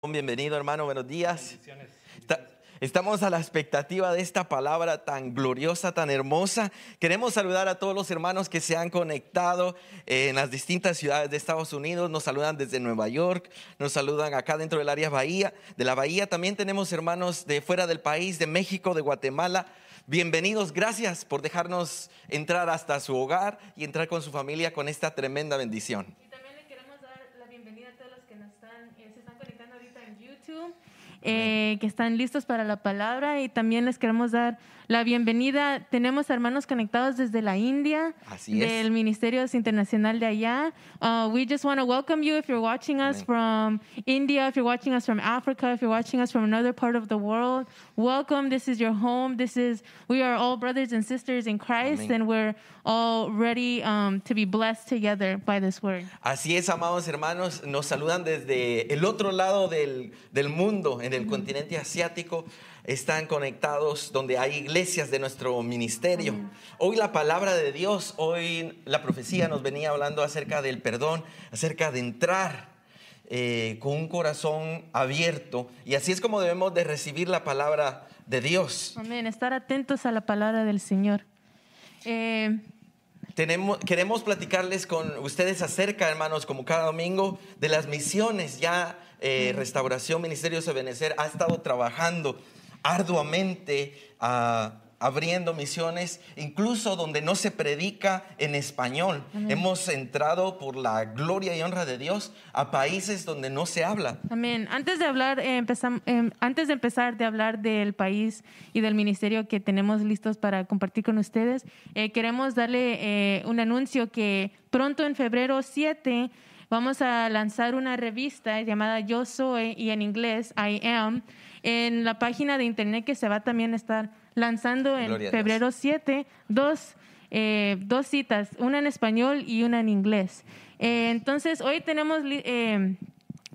Bienvenido hermano, buenos días. Estamos a la expectativa de esta palabra tan gloriosa, tan hermosa. Queremos saludar a todos los hermanos que se han conectado en las distintas ciudades de Estados Unidos. Nos saludan desde Nueva York, nos saludan acá dentro del área Bahía, de la Bahía. También tenemos hermanos de fuera del país, de México, de Guatemala. Bienvenidos, gracias por dejarnos entrar hasta su hogar y entrar con su familia con esta tremenda bendición. Y también le queremos dar la bienvenida a todos los que nos están, eh, se están conectando ahorita en YouTube, eh, que están listos para la palabra. Y también les queremos dar la bienvenida. Tenemos hermanos conectados desde la India, Así es. del Ministerio Internacional de allá. Uh, we just want to welcome you if you're watching us from India, if you're watching us from Africa, if you're watching us from another part of the world. Welcome. This is your home. This is, we are all brothers and sisters in Christ, and we're all ready um, to be blessed together by this word. Así es, amados hermanos, nos saludan desde el otro lado del, del mundo, en el continente asiático. Están conectados donde hay iglesias de nuestro ministerio. Hoy la palabra de Dios, hoy la profecía nos venía hablando acerca del perdón, acerca de entrar eh, con un corazón abierto. Y así es como debemos de recibir la palabra de Dios. Amén. Estar atentos a la palabra del Señor. Eh, Tenemos, queremos platicarles con ustedes acerca, hermanos, como cada domingo, de las misiones. Ya eh, Restauración Ministerios de Benecer ha estado trabajando arduamente, ah, abriendo misiones, incluso donde no se predica en español. Hemos entrado por la gloria y honra de Dios a países donde no se habla. amén. Antes de hablar, eh, empezam- eh, antes de empezar de hablar del país y del ministerio que tenemos listos para compartir con ustedes, eh, queremos darle eh, un anuncio que pronto en febrero 7 vamos a lanzar una revista llamada Yo Soy y en inglés I Am en la página de internet que se va también a estar lanzando en Gloria febrero 7, dos, eh, dos citas, una en español y una en inglés. Eh, entonces, hoy tenemos eh,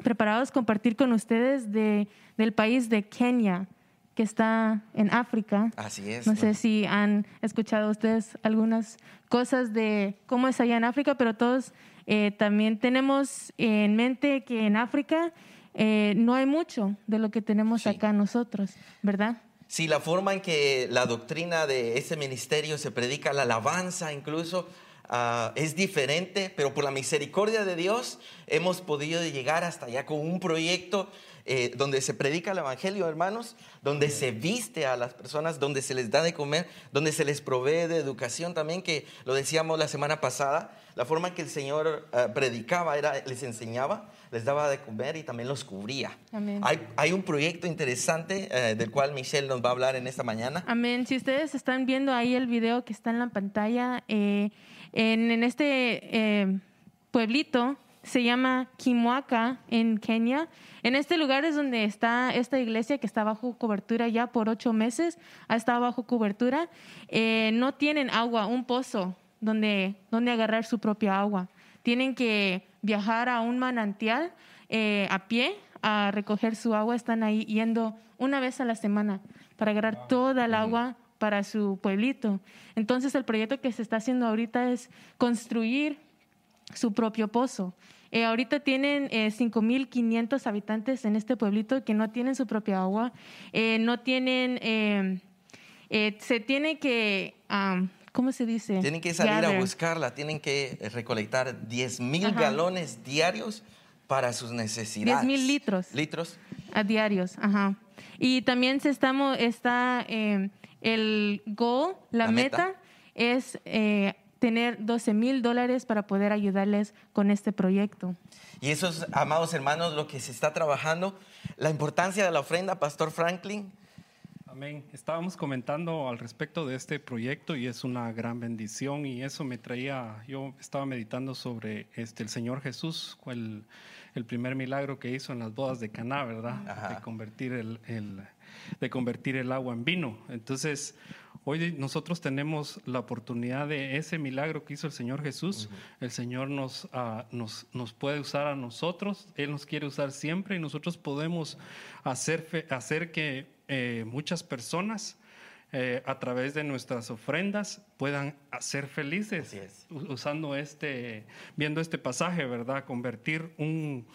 preparados compartir con ustedes de, del país de Kenia, que está en África. Así es. No sé si han escuchado ustedes algunas cosas de cómo es allá en África, pero todos eh, también tenemos en mente que en África eh, no hay mucho de lo que tenemos Sí. acá nosotros, ¿verdad? Sí, la forma en que la doctrina de ese ministerio se predica, la alabanza incluso, ah, es diferente, pero por la misericordia de Dios hemos podido llegar hasta allá con un proyecto eh, donde se predica el Evangelio, hermanos, donde se viste a las personas, donde se les da de comer, donde se les provee de educación también, que lo decíamos la semana pasada, la forma en que el Señor ah, predicaba era, les enseñaba, les daba de comer y también los cubría. Amén. Hay, hay un proyecto interesante eh, del cual Michelle nos va a hablar en esta mañana. Amén. Si ustedes están viendo ahí el video que está en la pantalla, eh, en, en este eh, pueblito se llama Kimwaka en Kenia. En este lugar es donde está esta iglesia que está bajo cobertura ya por ocho meses, ha estado bajo cobertura. Eh, no tienen agua, un pozo donde, donde agarrar su propia agua. Tienen que viajar a un manantial eh, a pie a recoger su agua. Están ahí yendo una vez a la semana para agarrar toda el agua para su pueblito. Entonces el proyecto que se está haciendo ahorita es construir su propio pozo. Eh, ahorita tienen eh, 5.500 habitantes en este pueblito que no tienen su propia agua, eh, no tienen, eh, eh, se tiene que, am, ¿cómo se dice? Tienen que salir a Gather. buscarla, tienen que eh, recolectar 10 mil Ajá. galones diarios para sus necesidades. 10,000 litros. Litros. A diarios, ajá. Y también se está eh, el goal, la, La meta. meta, es tener 12 mil dólares para poder ayudarles con este proyecto. Y eso es, amados hermanos, lo que se está trabajando. La importancia de la ofrenda, Pastor Franklin. Amén. Estábamos comentando al respecto de este proyecto y es una gran bendición y eso me traía, yo estaba meditando sobre este, el Señor Jesús, el, el primer milagro que hizo en las bodas de Caná, ¿verdad? Ajá. De convertir el, el- de convertir el agua en vino. Entonces, hoy nosotros tenemos la oportunidad de ese milagro que hizo el Señor Jesús. El Señor nos, ah, nos, nos puede usar a nosotros, Él nos quiere usar siempre y nosotros podemos hacer, hacer que eh, muchas personas eh, a través de nuestras ofrendas puedan ser felices Así es. usando este, viendo este pasaje, ¿verdad? Convertir un,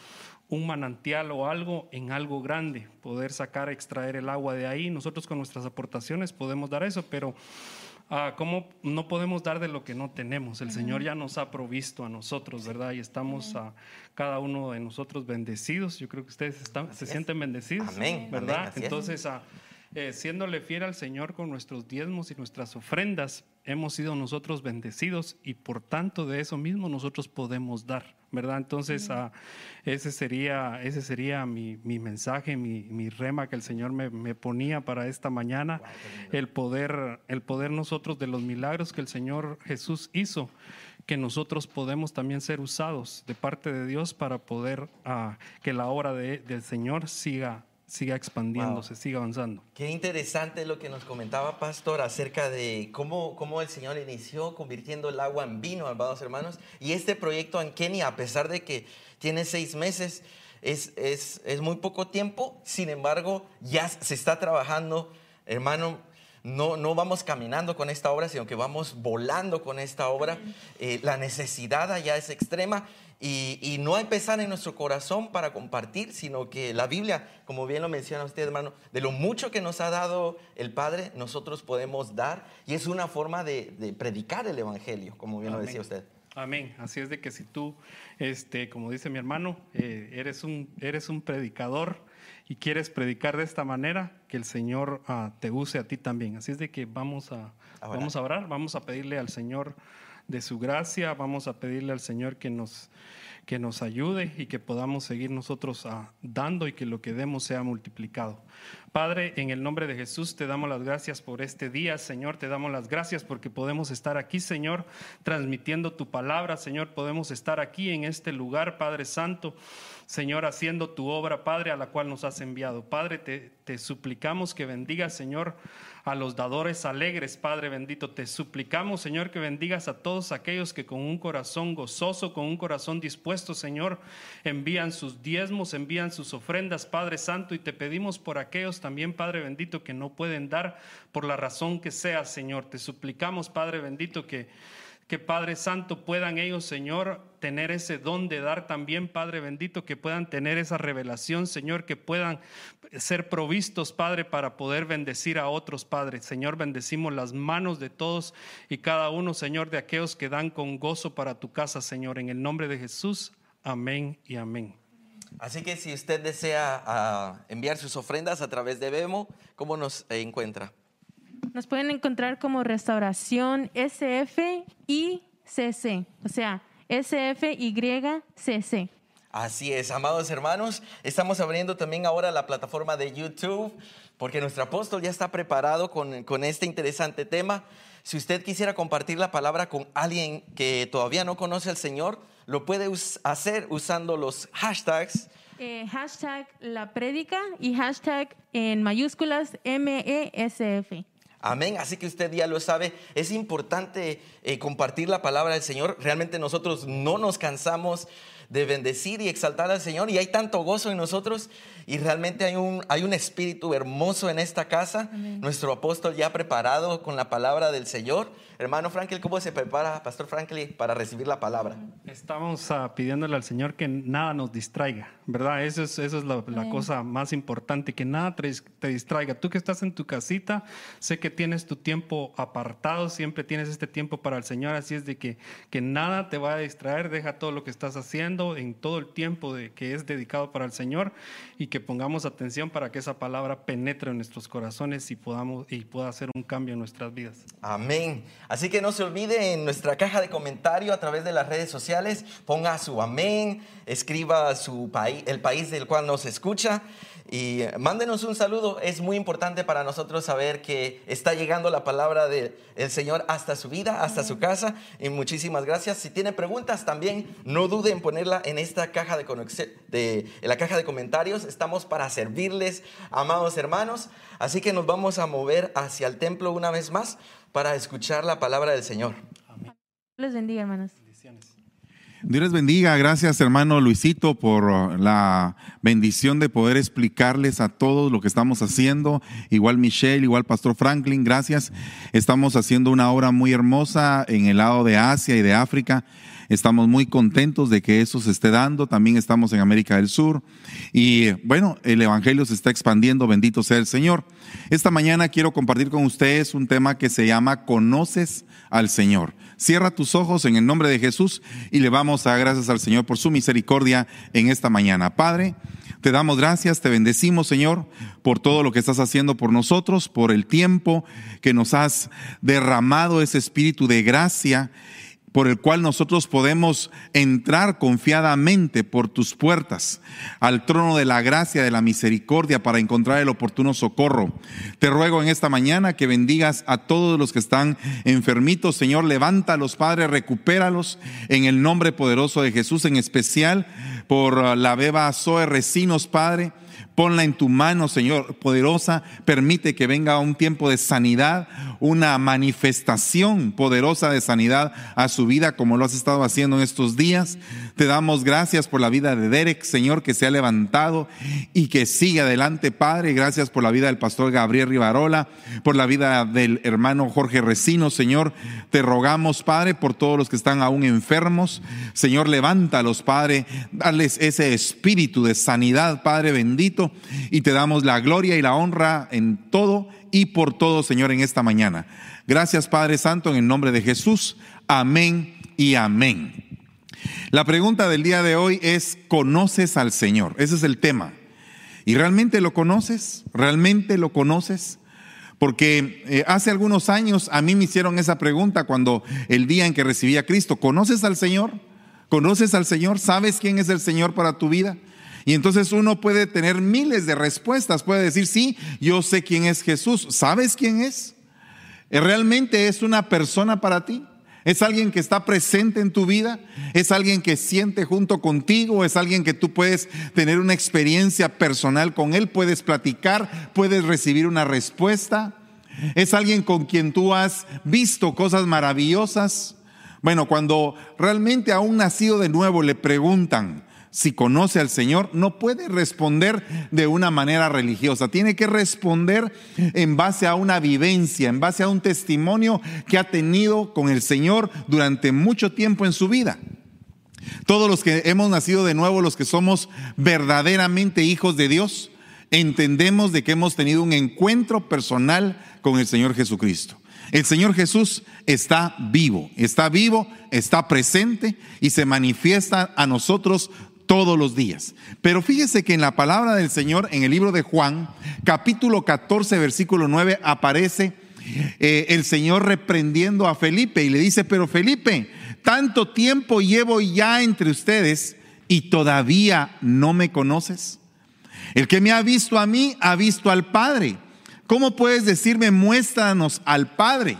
un manantial o algo en algo grande, poder sacar, extraer el agua de ahí. Nosotros con nuestras aportaciones podemos dar eso, pero ah, ¿cómo no podemos dar de lo que no tenemos? El Señor ya nos ha provisto a nosotros, ¿verdad? Y estamos a cada uno de nosotros bendecidos. Yo creo que ustedes están, se sienten bendecidos, Amén, ¿verdad? amén. Entonces, ah, eh, siéndole fiel al Señor con nuestros diezmos y nuestras ofrendas, hemos sido nosotros bendecidos y por tanto de eso mismo nosotros podemos dar, ¿verdad? Entonces, ah, ese sería, ese sería mi, mi mensaje, mi, mi rema que el Señor me, me ponía para esta mañana, el poder, el poder nosotros de los milagros que el Señor Jesús hizo, que nosotros podemos también ser usados de parte de Dios para poder ah, que la obra de- del Señor siga, siga expandiéndose, siga avanzando. Qué interesante lo que nos comentaba Pastor acerca de cómo, cómo el Señor inició convirtiendo el agua en vino, amados hermanos. Y este proyecto en Kenia, a pesar de que tiene seis meses, es, es, es muy poco tiempo, sin embargo, ya se está trabajando, hermano. No, no vamos caminando con esta obra, sino que vamos volando con esta obra. Eh, la necesidad allá es extrema y, y no hay pesar en nuestro corazón para compartir, sino que la Biblia, como bien lo menciona usted, hermano, de lo mucho que nos ha dado el Padre, nosotros podemos dar y es una forma de, de predicar el Evangelio, como bien lo Amén. decía usted. Amén. Así es de que si tú, este, como dice mi hermano, eh, eres, un, eres un predicador y quieres predicar de esta manera, que el Señor ah, te use a ti también. Así es de que vamos a, A vamos a orar, vamos a pedirle al Señor de su gracia, vamos a pedirle al Señor que nos, que nos ayude y que podamos seguir nosotros ah, dando y que lo que demos sea multiplicado. Padre, en el nombre de Jesús te damos las gracias por este día, Señor, te damos las gracias porque podemos estar aquí, Señor, transmitiendo tu palabra, Señor, podemos estar aquí en este lugar, Padre Santo. Señor, haciendo tu obra, Padre, a la cual nos has enviado. Padre, te, suplicamos que bendigas, Señor, a los dadores alegres, Padre bendito. Te suplicamos, Señor, que bendigas a todos aquellos que con un corazón gozoso, con un corazón dispuesto, Señor, envían sus diezmos, envían sus ofrendas, Padre Santo, y te pedimos por aquellos también, Padre bendito, que no pueden dar por la razón que sea, Señor. Te suplicamos, Padre bendito, que que Padre Santo puedan ellos, Señor, tener ese don de dar también, Padre bendito, que puedan tener esa revelación, Señor, que puedan ser provistos, Padre, para poder bendecir a otros, Padre. Señor, bendecimos las manos de todos y cada uno, Señor, de aquellos que dan con gozo para tu casa, Señor. En el nombre de Jesús, amén y amén. Así que si usted desea ah, enviar sus ofrendas a través de Vemo, ¿cómo nos encuentra? Nos pueden encontrar como Restauración SFICC, o sea, SFYCC. Así es, amados hermanos, estamos abriendo también ahora la plataforma de YouTube porque nuestro apóstol ya está preparado con, con este interesante tema. Si usted quisiera compartir la palabra con alguien que todavía no conoce al Señor, lo puede us- hacer usando los hashtags Eh, hashtag la prédica y hashtag en mayúsculas MESF. Amén. Así que usted ya lo sabe. Es importante eh, compartir la palabra del Señor. Realmente nosotros no nos cansamos de bendecir y exaltar al Señor. Y hay tanto gozo en nosotros. Y realmente hay un, hay un espíritu hermoso en esta casa. Nuestro apóstol ya preparado con la palabra del Señor. Hermano Franklin, ¿cómo se prepara, Pastor Franklin, para recibir la palabra? Estamos ah, pidiéndole al Señor que nada nos distraiga, ¿verdad? Eso es, eso es la, cosa más importante, que nada te, te distraiga. Tú que estás en tu casita, sé que tienes tu tiempo apartado, siempre tienes este tiempo para el Señor, así es de que, que nada te va a distraer, deja todo lo que estás haciendo en todo el tiempo de, que es dedicado para el Señor y que pongamos atención para que esa palabra penetre en nuestros corazones y, podamos, y pueda hacer un cambio en nuestras vidas. Amén. Así que no se olvide en nuestra caja de comentario a través de las redes sociales, ponga su amén, escriba su país, el país del cual nos escucha y eh, mándenos un saludo. Es muy importante para nosotros saber que está llegando la palabra del Señor hasta su vida, hasta su casa. Y muchísimas gracias. Si tiene preguntas también, no dude en ponerla en esta caja de, de en la caja de comentarios. Estamos para servirles, amados hermanos. Así que nos vamos a mover hacia el templo una vez más para escuchar la palabra del Señor. Les bendiga, hermanos. Bendiciones. Dios les bendiga. Gracias, hermano Luisito, por la bendición de poder explicarles a todos lo que estamos haciendo. Igual Michelle, igual Pastor Franklin, gracias. Estamos haciendo una obra muy hermosa en el lado de Asia y de África. Estamos muy contentos de que eso se esté dando. También estamos en América del Sur. Y bueno, el Evangelio se está expandiendo. Bendito sea el Señor. Esta mañana quiero compartir con ustedes un tema que se llama Conoces al Señor. Cierra tus ojos en el nombre de Jesús y le vamos a dar gracias al Señor por su misericordia en esta mañana. Padre, te damos gracias, te bendecimos, Señor, por todo lo que estás haciendo por nosotros, por el tiempo que nos has derramado ese espíritu de gracia por el cual nosotros podemos entrar confiadamente por tus puertas al trono de la gracia, de la misericordia para encontrar el oportuno socorro. Te ruego en esta mañana que bendigas a todos los que están enfermitos, Señor, levántalos, Padre, recupéralos en el nombre poderoso de Jesús, en especial por la beba Zoe Recinos, Padre Ponla en tu mano, Señor, poderosa. Permite que venga un tiempo de sanidad, una manifestación poderosa de sanidad a su vida, como lo has estado haciendo en estos días. Te damos gracias por la vida de Derek, Señor, que se ha levantado y que sigue adelante, Padre. Gracias por la vida del pastor Gabriel Rivarola, por la vida del hermano Jorge Recino, Señor. Te rogamos, Padre, por todos los que están aún enfermos. Señor, levántalos, Padre. Darles ese espíritu de sanidad, Padre bendito y te damos la gloria y la honra en todo y por todo, Señor, en esta mañana. Gracias, Padre Santo, en el nombre de Jesús. Amén y amén. La pregunta del día de hoy es, ¿conoces al Señor? Ese es el tema. ¿Y realmente lo conoces? ¿Realmente lo conoces? Porque eh, hace algunos años a mí me hicieron esa pregunta cuando el día en que recibí a Cristo, ¿conoces al Señor? ¿Conoces al Señor? ¿Sabes quién es el Señor para tu vida? Y entonces uno puede tener miles de respuestas. Puede decir, sí, yo sé quién es Jesús. ¿Sabes quién es? Eh, ¿Realmente es una persona para ti? ¿Es alguien que está presente en tu vida? ¿Es alguien que siente junto contigo? ¿Es alguien que tú puedes tener una experiencia personal con él? ¿Puedes platicar? ¿Puedes recibir una respuesta? ¿Es alguien con quien tú has visto cosas maravillosas? Bueno, cuando realmente a un nacido de nuevo le preguntan, si conoce al Señor, no puede responder de una manera religiosa. Tiene que responder en base a una vivencia, en base a un testimonio que ha tenido con el Señor durante mucho tiempo en su vida. Todos los que hemos nacido de nuevo, los que somos verdaderamente hijos de Dios, entendemos de que hemos tenido un encuentro personal con el Señor Jesucristo. El Señor Jesús está vivo, está vivo, está presente y se manifiesta a nosotros todos los días. Pero fíjese que en la palabra del Señor, en el libro de Juan, capítulo 14, versículo 9, aparece eh, el Señor reprendiendo a Felipe y le dice, pero Felipe, tanto tiempo llevo ya entre ustedes y todavía no me conoces. El que me ha visto a mí, ha visto al Padre. ¿Cómo puedes decirme, muéstranos al Padre?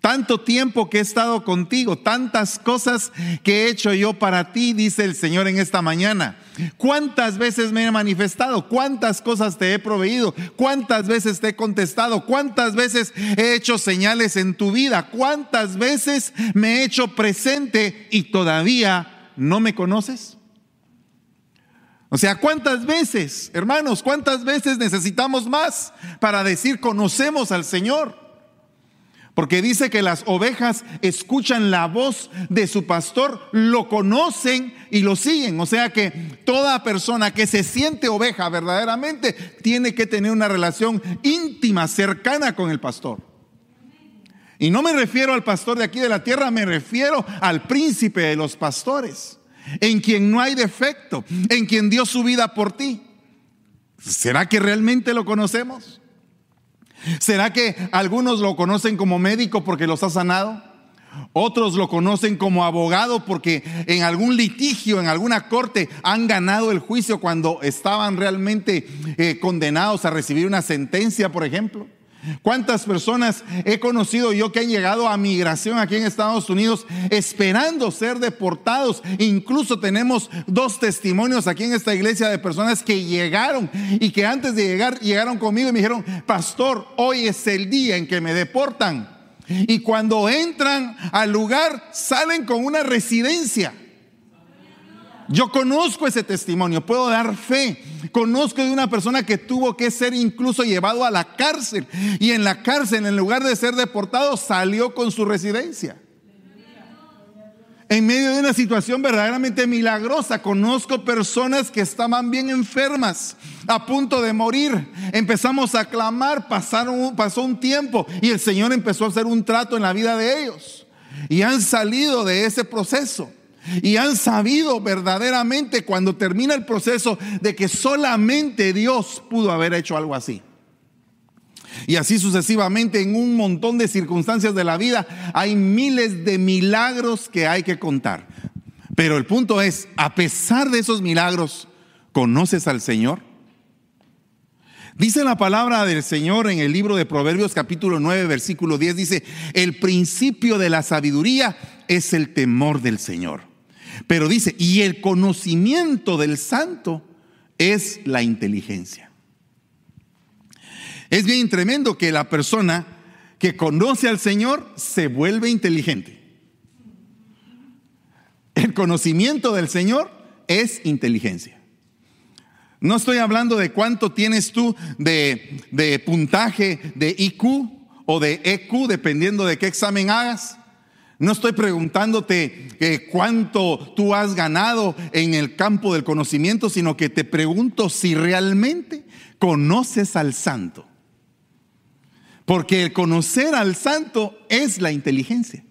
Tanto tiempo que he estado contigo, tantas cosas que he hecho yo para ti, dice el Señor en esta mañana. ¿Cuántas veces me he manifestado? ¿Cuántas cosas te he proveído? ¿Cuántas veces te he contestado? ¿Cuántas veces he hecho señales en tu vida? ¿Cuántas veces me he hecho presente y todavía no me conoces? O sea, ¿cuántas veces, hermanos, cuántas veces necesitamos más para decir conocemos al Señor? Porque dice que las ovejas escuchan la voz de su pastor, lo conocen y lo siguen. O sea que toda persona que se siente oveja verdaderamente tiene que tener una relación íntima, cercana con el pastor. Y no me refiero al pastor de aquí de la tierra, me refiero al príncipe de los pastores, en quien no hay defecto, en quien dio su vida por ti. ¿Será que realmente lo conocemos? ¿Será que algunos lo conocen como médico porque los ha sanado? Otros lo conocen como abogado porque en algún litigio, en alguna corte, han ganado el juicio cuando estaban realmente eh, condenados a recibir una sentencia, por ejemplo. ¿Cuántas personas he conocido yo que han llegado a migración aquí en Estados Unidos esperando ser deportados? Incluso tenemos dos testimonios aquí en esta iglesia de personas que llegaron y que antes de llegar llegaron conmigo y me dijeron, pastor, hoy es el día en que me deportan. Y cuando entran al lugar salen con una residencia. Yo conozco ese testimonio, puedo dar fe. Conozco de una persona que tuvo que ser incluso llevado a la cárcel y en la cárcel, en lugar de ser deportado, salió con su residencia. en medio de una situación verdaderamente milagrosa. Conozco personas que estaban bien enfermas, a punto de morir. Empezamos a clamar, pasaron, pasó un tiempo y el Señor empezó a hacer un trato en la vida de ellos. Y han salido de ese proceso. Y han sabido verdaderamente cuando termina el proceso de que solamente Dios pudo haber hecho algo así. Y así sucesivamente en un montón de circunstancias de la vida hay miles de milagros que hay que contar. Pero el punto es, a pesar de esos milagros, ¿conoces al Señor? Dice la palabra del Señor en el libro de Proverbios capítulo 9 versículo 10, dice, el principio de la sabiduría es el temor del Señor. Pero dice, y el conocimiento del santo es la inteligencia. Es bien tremendo que la persona que conoce al Señor se vuelve inteligente. El conocimiento del Señor es inteligencia. No estoy hablando de cuánto tienes tú de, puntaje de IQ o de EQ, dependiendo de qué examen hagas. No estoy preguntándote eh, cuánto tú has ganado en el campo del conocimiento, sino que te pregunto si realmente conoces al santo. Porque el conocer al santo es la inteligencia.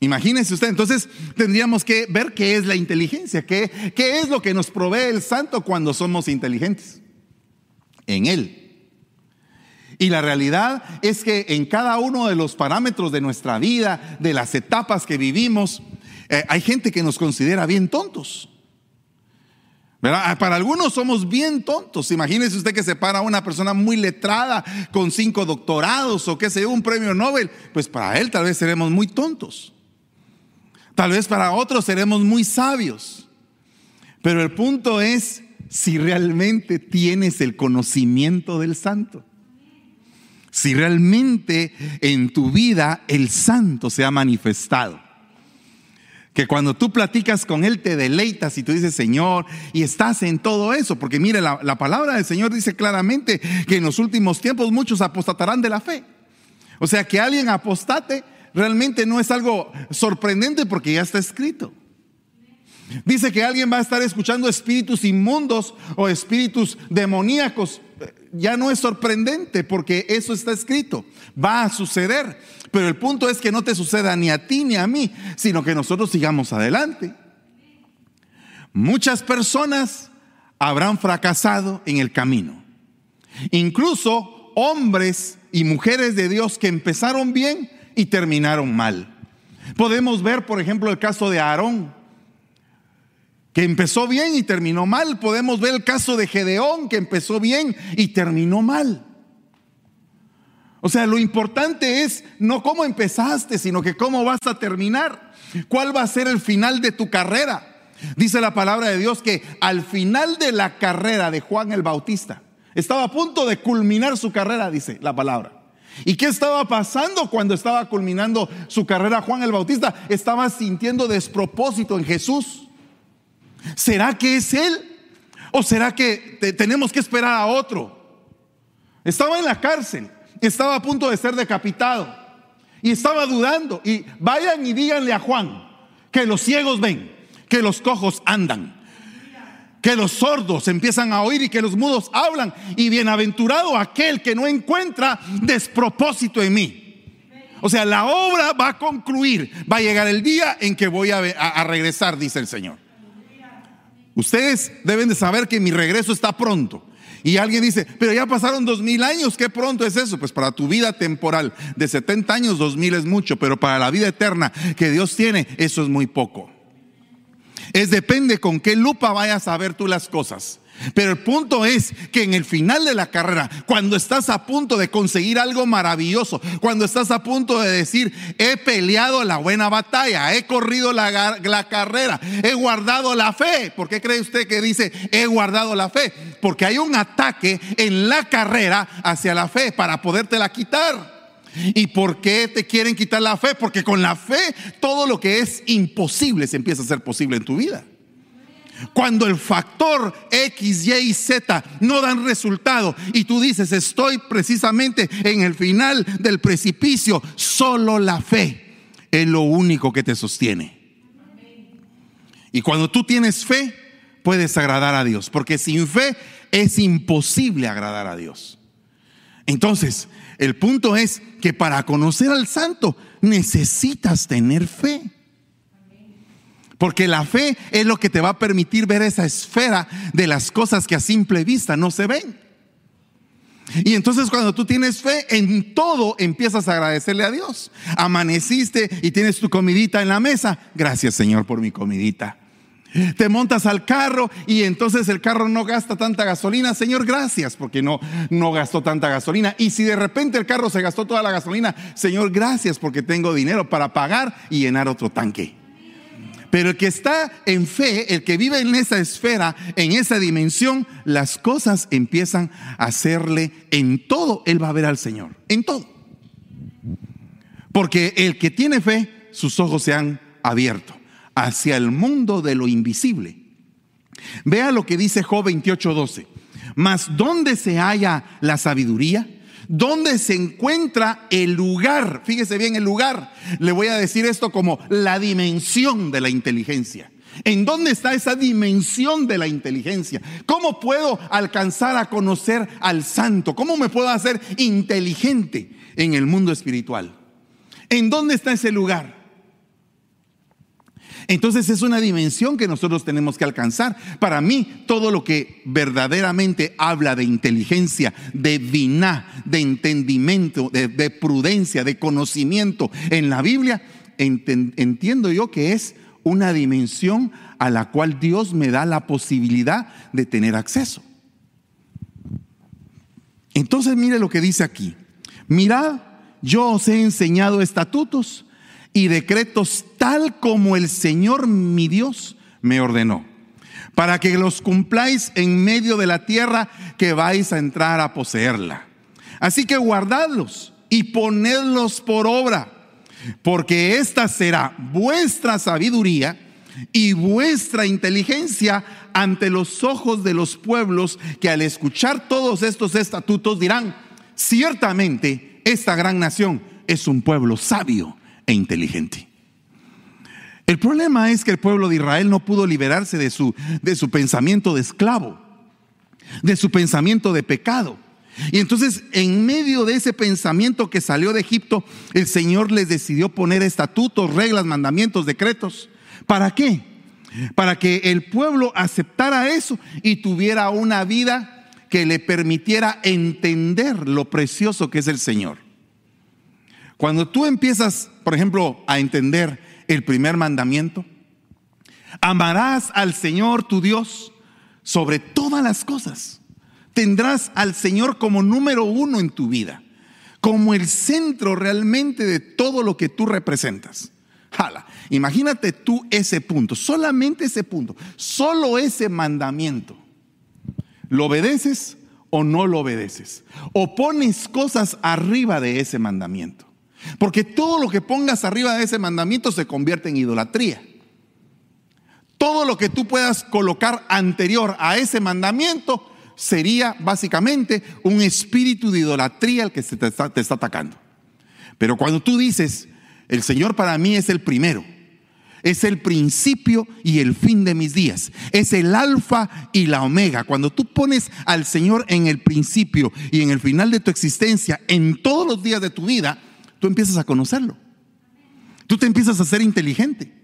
Imagínense usted, entonces tendríamos que ver qué es la inteligencia, qué, qué es lo que nos provee el santo cuando somos inteligentes. En él. Y la realidad es que en cada uno de los parámetros de nuestra vida, de las etapas que vivimos, eh, hay gente que nos considera bien tontos. Ah, para algunos somos bien tontos. Imagínese usted que se para una persona muy letrada con cinco doctorados o qué sé yo, un premio Nobel. Pues para él tal vez seremos muy tontos. Tal vez para otros seremos muy sabios. Pero el punto es si realmente tienes el conocimiento del santo. Si realmente en tu vida el santo se ha manifestado que cuando tú platicas con Él te deleitas y tú dices, Señor, y estás en todo eso, porque mire, la, palabra del Señor dice claramente que en los últimos tiempos muchos apostatarán de la fe. O sea, que alguien apostate realmente no es algo sorprendente porque ya está escrito. Dice que alguien va a estar escuchando espíritus inmundos o espíritus demoníacos. Ya no es sorprendente porque eso está escrito. Va a suceder. Pero el punto es que no te suceda ni a ti ni a mí, sino que nosotros sigamos adelante. Muchas personas habrán fracasado en el camino. Incluso hombres y mujeres de Dios que empezaron bien y terminaron mal. Podemos ver, por ejemplo, el caso de Aarón, que empezó bien y terminó mal. Podemos ver el caso de Gedeón, que empezó bien y terminó mal. O sea, lo importante es no cómo empezaste, sino que cómo vas a terminar. ¿Cuál va a ser el final de tu carrera? Dice la palabra de Dios que al final de la carrera de Juan el Bautista, estaba a punto de culminar su carrera, dice la palabra. ¿Y qué estaba pasando cuando estaba culminando su carrera Juan el Bautista? Estaba sintiendo despropósito en Jesús. ¿Será que es Él? ¿O será que tenemos que esperar a otro? Estaba en la cárcel estaba a punto de ser decapitado y estaba dudando. Y vayan y díganle a Juan que los ciegos ven, que los cojos andan, que los sordos empiezan a oír y que los mudos hablan. Y bienaventurado aquel que no encuentra despropósito en mí. O sea, la obra va a concluir, va a llegar el día en que voy a, regresar, dice el Señor. Ustedes deben de saber que mi regreso está pronto. Y alguien dice, pero ya pasaron dos mil años, ¿qué pronto es eso? Pues para tu vida temporal de 70 años, dos mil es mucho, pero para la vida eterna que Dios tiene, eso es muy poco. Es depende con qué lupa vayas a ver tú las cosas. Pero el punto es que en el final de la carrera, cuando estás a punto de conseguir algo maravilloso, cuando estás a punto de decir, he peleado la buena batalla, he corrido la, la carrera, he guardado la fe. ¿Por qué cree usted que dice, he guardado la fe? Porque hay un ataque en la carrera hacia la fe para podértela quitar. ¿Y por qué te quieren quitar la fe? Porque con la fe todo lo que es imposible se empieza a ser posible en tu vida. Cuando el factor X, Y y Z no dan resultado y tú dices, estoy precisamente en el final del precipicio, solo la fe es lo único que te sostiene. Y cuando tú tienes fe, puedes agradar a Dios, porque sin fe es imposible agradar a Dios. Entonces, el punto es que para conocer al santo necesitas tener fe. Porque la fe es lo que te va a permitir ver esa esfera de las cosas que a simple vista no se ven. Y entonces cuando tú tienes fe en todo, empiezas a agradecerle a Dios. Amaneciste y tienes tu comidita en la mesa. Gracias Señor por mi comidita. Te montas al carro y entonces el carro no gasta tanta gasolina. Señor, gracias porque no, no gastó tanta gasolina. Y si de repente el carro se gastó toda la gasolina, Señor, gracias porque tengo dinero para pagar y llenar otro tanque. Pero el que está en fe, el que vive en esa esfera, en esa dimensión, las cosas empiezan a hacerle en todo. Él va a ver al Señor, en todo. Porque el que tiene fe, sus ojos se han abierto hacia el mundo de lo invisible. Vea lo que dice Job 28:12. Mas ¿dónde se halla la sabiduría? ¿Dónde se encuentra el lugar? Fíjese bien el lugar. Le voy a decir esto como la dimensión de la inteligencia. ¿En dónde está esa dimensión de la inteligencia? ¿Cómo puedo alcanzar a conocer al santo? ¿Cómo me puedo hacer inteligente en el mundo espiritual? ¿En dónde está ese lugar? Entonces es una dimensión que nosotros tenemos que alcanzar. Para mí, todo lo que verdaderamente habla de inteligencia, de vina, de entendimiento, de, prudencia, de conocimiento en la Biblia, entiendo yo que es una dimensión a la cual Dios me da la posibilidad de tener acceso. Entonces mire lo que dice aquí. Mirad, yo os he enseñado estatutos y decretos tal como el Señor mi Dios me ordenó, para que los cumpláis en medio de la tierra que vais a entrar a poseerla. Así que guardadlos y ponedlos por obra, porque esta será vuestra sabiduría y vuestra inteligencia ante los ojos de los pueblos que al escuchar todos estos estatutos dirán, ciertamente esta gran nación es un pueblo sabio e inteligente. El problema es que el pueblo de Israel no pudo liberarse de su, de su pensamiento de esclavo, de su pensamiento de pecado. Y entonces, en medio de ese pensamiento que salió de Egipto, el Señor les decidió poner estatutos, reglas, mandamientos, decretos. ¿Para qué? Para que el pueblo aceptara eso y tuviera una vida que le permitiera entender lo precioso que es el Señor. Cuando tú empiezas, por ejemplo, a entender el primer mandamiento, amarás al Señor tu Dios sobre todas las cosas. Tendrás al Señor como número uno en tu vida, como el centro realmente de todo lo que tú representas. Jala, imagínate tú ese punto, solamente ese punto, solo ese mandamiento. ¿Lo obedeces o no lo obedeces? ¿O pones cosas arriba de ese mandamiento? Porque todo lo que pongas arriba de ese mandamiento se convierte en idolatría. Todo lo que tú puedas colocar anterior a ese mandamiento sería básicamente un espíritu de idolatría el que te está, te está atacando. Pero cuando tú dices, el Señor para mí es el primero, es el principio y el fin de mis días. Es el alfa y la omega. Cuando tú pones al Señor en el principio y en el final de tu existencia, en todos los días de tu vida, tú empiezas a conocerlo. Tú te empiezas a ser inteligente.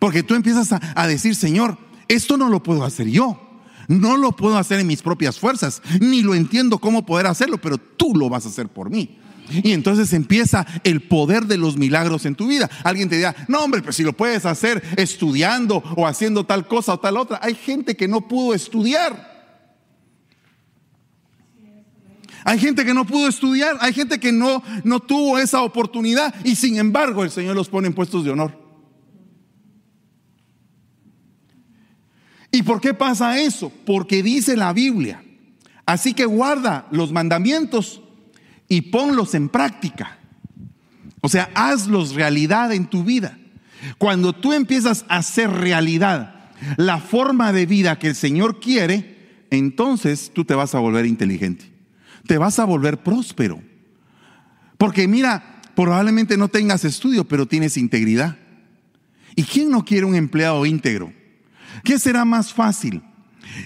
Porque tú empiezas a, decir, Señor, esto no lo puedo hacer yo. No lo puedo hacer en mis propias fuerzas. Ni lo entiendo cómo poder hacerlo, pero tú lo vas a hacer por mí. Y entonces empieza el poder de los milagros en tu vida. Alguien te dirá, no hombre, pero si lo puedes hacer estudiando o haciendo tal cosa o tal otra. Hay gente que no pudo estudiar. Hay gente que no pudo estudiar, hay gente que no, no tuvo esa oportunidad y sin embargo el Señor los pone en puestos de honor. ¿Y por qué pasa eso? Porque dice la Biblia. Así que guarda los mandamientos y ponlos en práctica. O sea, hazlos realidad en tu vida. Cuando tú empiezas a hacer realidad la forma de vida que el Señor quiere, entonces tú te vas a volver inteligente te vas a volver próspero. Porque mira, probablemente no tengas estudio, pero tienes integridad. ¿Y quién no quiere un empleado íntegro? ¿Qué será más fácil?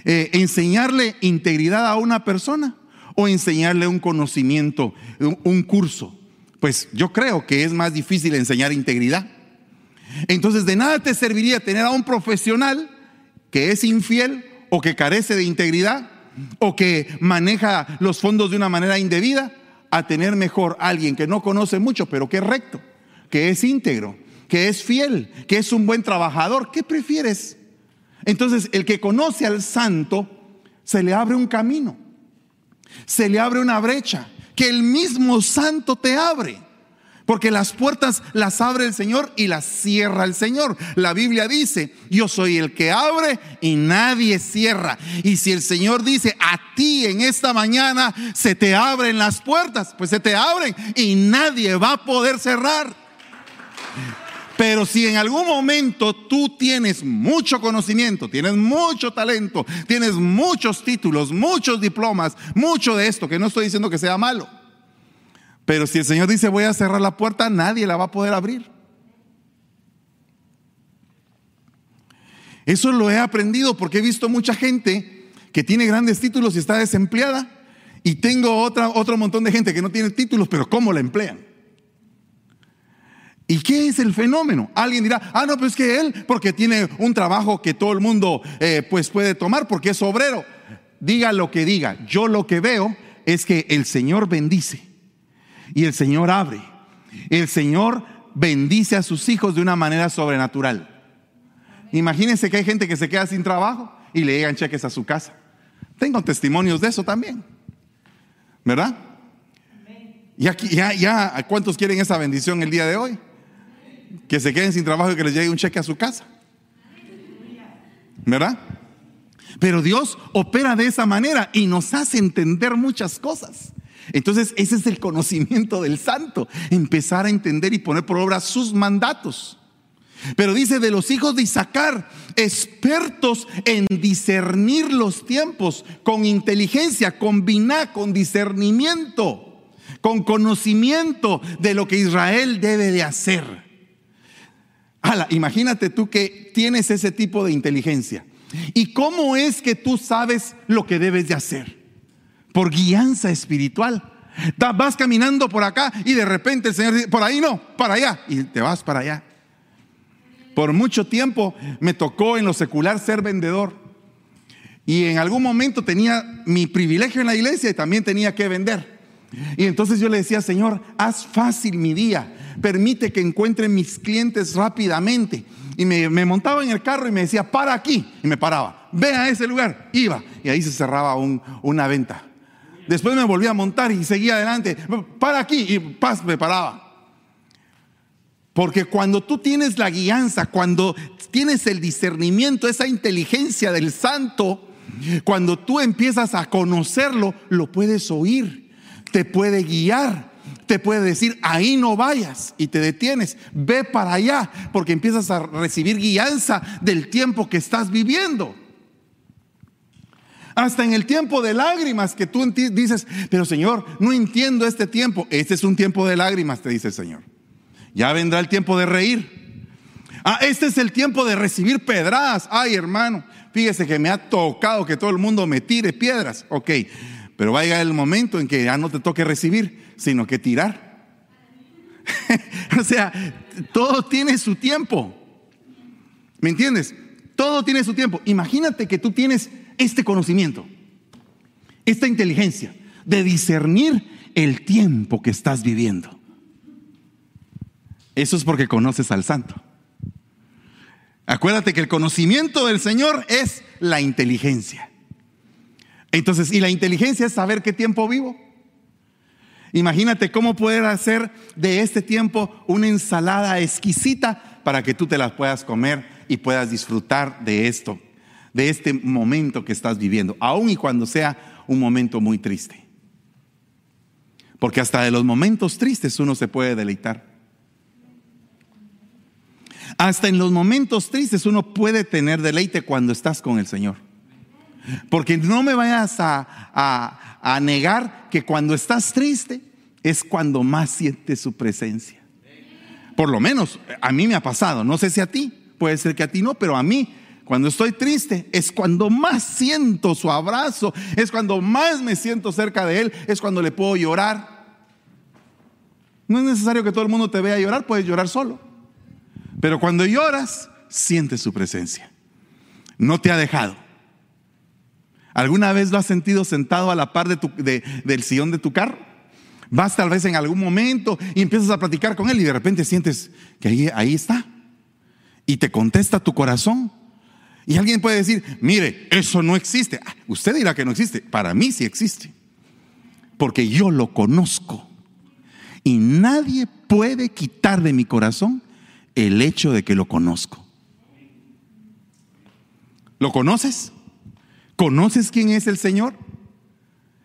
Eh, ¿Enseñarle integridad a una persona o enseñarle un conocimiento, un, un curso? Pues yo creo que es más difícil enseñar integridad. Entonces de nada te serviría tener a un profesional que es infiel o que carece de integridad o que maneja los fondos de una manera indebida a tener mejor a alguien que no conoce mucho, pero que es recto, que es íntegro, que es fiel, que es un buen trabajador. ¿Qué prefieres? Entonces, el que conoce al santo, se le abre un camino, se le abre una brecha, que el mismo santo te abre. Porque las puertas las abre el Señor y las cierra el Señor. La Biblia dice, yo soy el que abre y nadie cierra. Y si el Señor dice, a ti en esta mañana se te abren las puertas, pues se te abren y nadie va a poder cerrar. Pero si en algún momento tú tienes mucho conocimiento, tienes mucho talento, tienes muchos títulos, muchos diplomas, mucho de esto, que no estoy diciendo que sea malo, pero si el Señor dice voy a cerrar la puerta, nadie la va a poder abrir. Eso lo he aprendido porque he visto mucha gente que tiene grandes títulos y está desempleada. Y tengo otro montón de gente que no tiene títulos, pero ¿cómo la emplean? ¿Y qué es el fenómeno? Alguien dirá, ah, no, pues que él, porque tiene un trabajo que todo el mundo eh, pues puede tomar, porque es obrero. Diga lo que diga, yo lo que veo es que el Señor bendice y el Señor abre. El Señor bendice a sus hijos de una manera sobrenatural. Imagínense que hay gente que se queda sin trabajo y le llegan cheques a su casa. Tengo testimonios de eso también. ¿Verdad? Y aquí, ya, ya, ¿cuántos quieren esa bendición el día de hoy? Que se queden sin trabajo y que les llegue un cheque a su casa. ¿Verdad? Pero Dios opera de esa manera y nos hace entender muchas cosas. Entonces, ese es el conocimiento del santo, empezar a entender y poner por obra sus mandatos. Pero dice de los hijos de Isaacar, expertos en discernir los tiempos, con inteligencia, combinar con discernimiento, con conocimiento de lo que Israel debe de hacer. imagínate tú que tienes ese tipo de inteligencia. ¿Y cómo es que tú sabes lo que debes de hacer? Por guianza espiritual. Vas caminando por acá y de repente el Señor dice, por ahí no, para allá, y te vas para allá. Por mucho tiempo me tocó en lo secular ser vendedor. Y en algún momento tenía mi privilegio en la iglesia y también tenía que vender. Y entonces yo le decía, Señor, haz fácil mi día, permite que encuentre mis clientes rápidamente. Y me, montaba en el carro y me decía, para aquí. Y me paraba, ve a ese lugar, iba. Y ahí se cerraba una venta. Después me volví a montar y seguía adelante. Para aquí y paz, me paraba. Porque cuando tú tienes la guianza, cuando tienes el discernimiento, esa inteligencia del santo, cuando tú empiezas a conocerlo, lo puedes oír, te puede guiar, te puede decir, ahí no vayas y te detienes, ve para allá, porque empiezas a recibir guianza del tiempo que estás viviendo. Hasta en el tiempo de lágrimas que tú dices, pero Señor, no entiendo este tiempo. Este es un tiempo de lágrimas, te dice el Señor. Ya vendrá el tiempo de reír. Ah, este es el tiempo de recibir pedradas. Ay, hermano, fíjese que me ha tocado que todo el mundo me tire piedras. Ok, pero va a el momento en que ya no te toque recibir, sino que tirar. o sea, todo tiene su tiempo. ¿Me entiendes? Todo tiene su tiempo. Imagínate que tú tienes este conocimiento, esta inteligencia de discernir el tiempo que estás viviendo. Eso es porque conoces al santo. Acuérdate que el conocimiento del Señor es la inteligencia. Entonces, ¿y la inteligencia es saber qué tiempo vivo? Imagínate cómo poder hacer de este tiempo una ensalada exquisita para que tú te la puedas comer y puedas disfrutar de esto de este momento que estás viviendo, aun y cuando sea un momento muy triste. Porque hasta de los momentos tristes uno se puede deleitar. Hasta en los momentos tristes uno puede tener deleite cuando estás con el Señor. Porque no me vayas a, a negar que cuando estás triste es cuando más sientes su presencia. Por lo menos a mí me ha pasado, no sé si a ti, puede ser que a ti no, pero a mí cuando estoy triste es cuando más siento su abrazo, es cuando más me siento cerca de Él, es cuando le puedo llorar. No es necesario que todo el mundo te vea llorar, puedes llorar solo. Pero cuando lloras, sientes su presencia. No te ha dejado. ¿Alguna vez lo has sentido sentado a la par de del sillón de tu carro? Vas tal vez en algún momento y empiezas a platicar con él y de repente sientes que ahí está. Y te contesta tu corazón. Y alguien puede decir, mire, eso no existe. Ah, usted dirá que no existe. Para mí sí existe. Porque yo lo conozco. Y nadie puede quitar de mi corazón el hecho de que lo conozco. ¿Lo conoces? ¿Conoces quién es el Señor?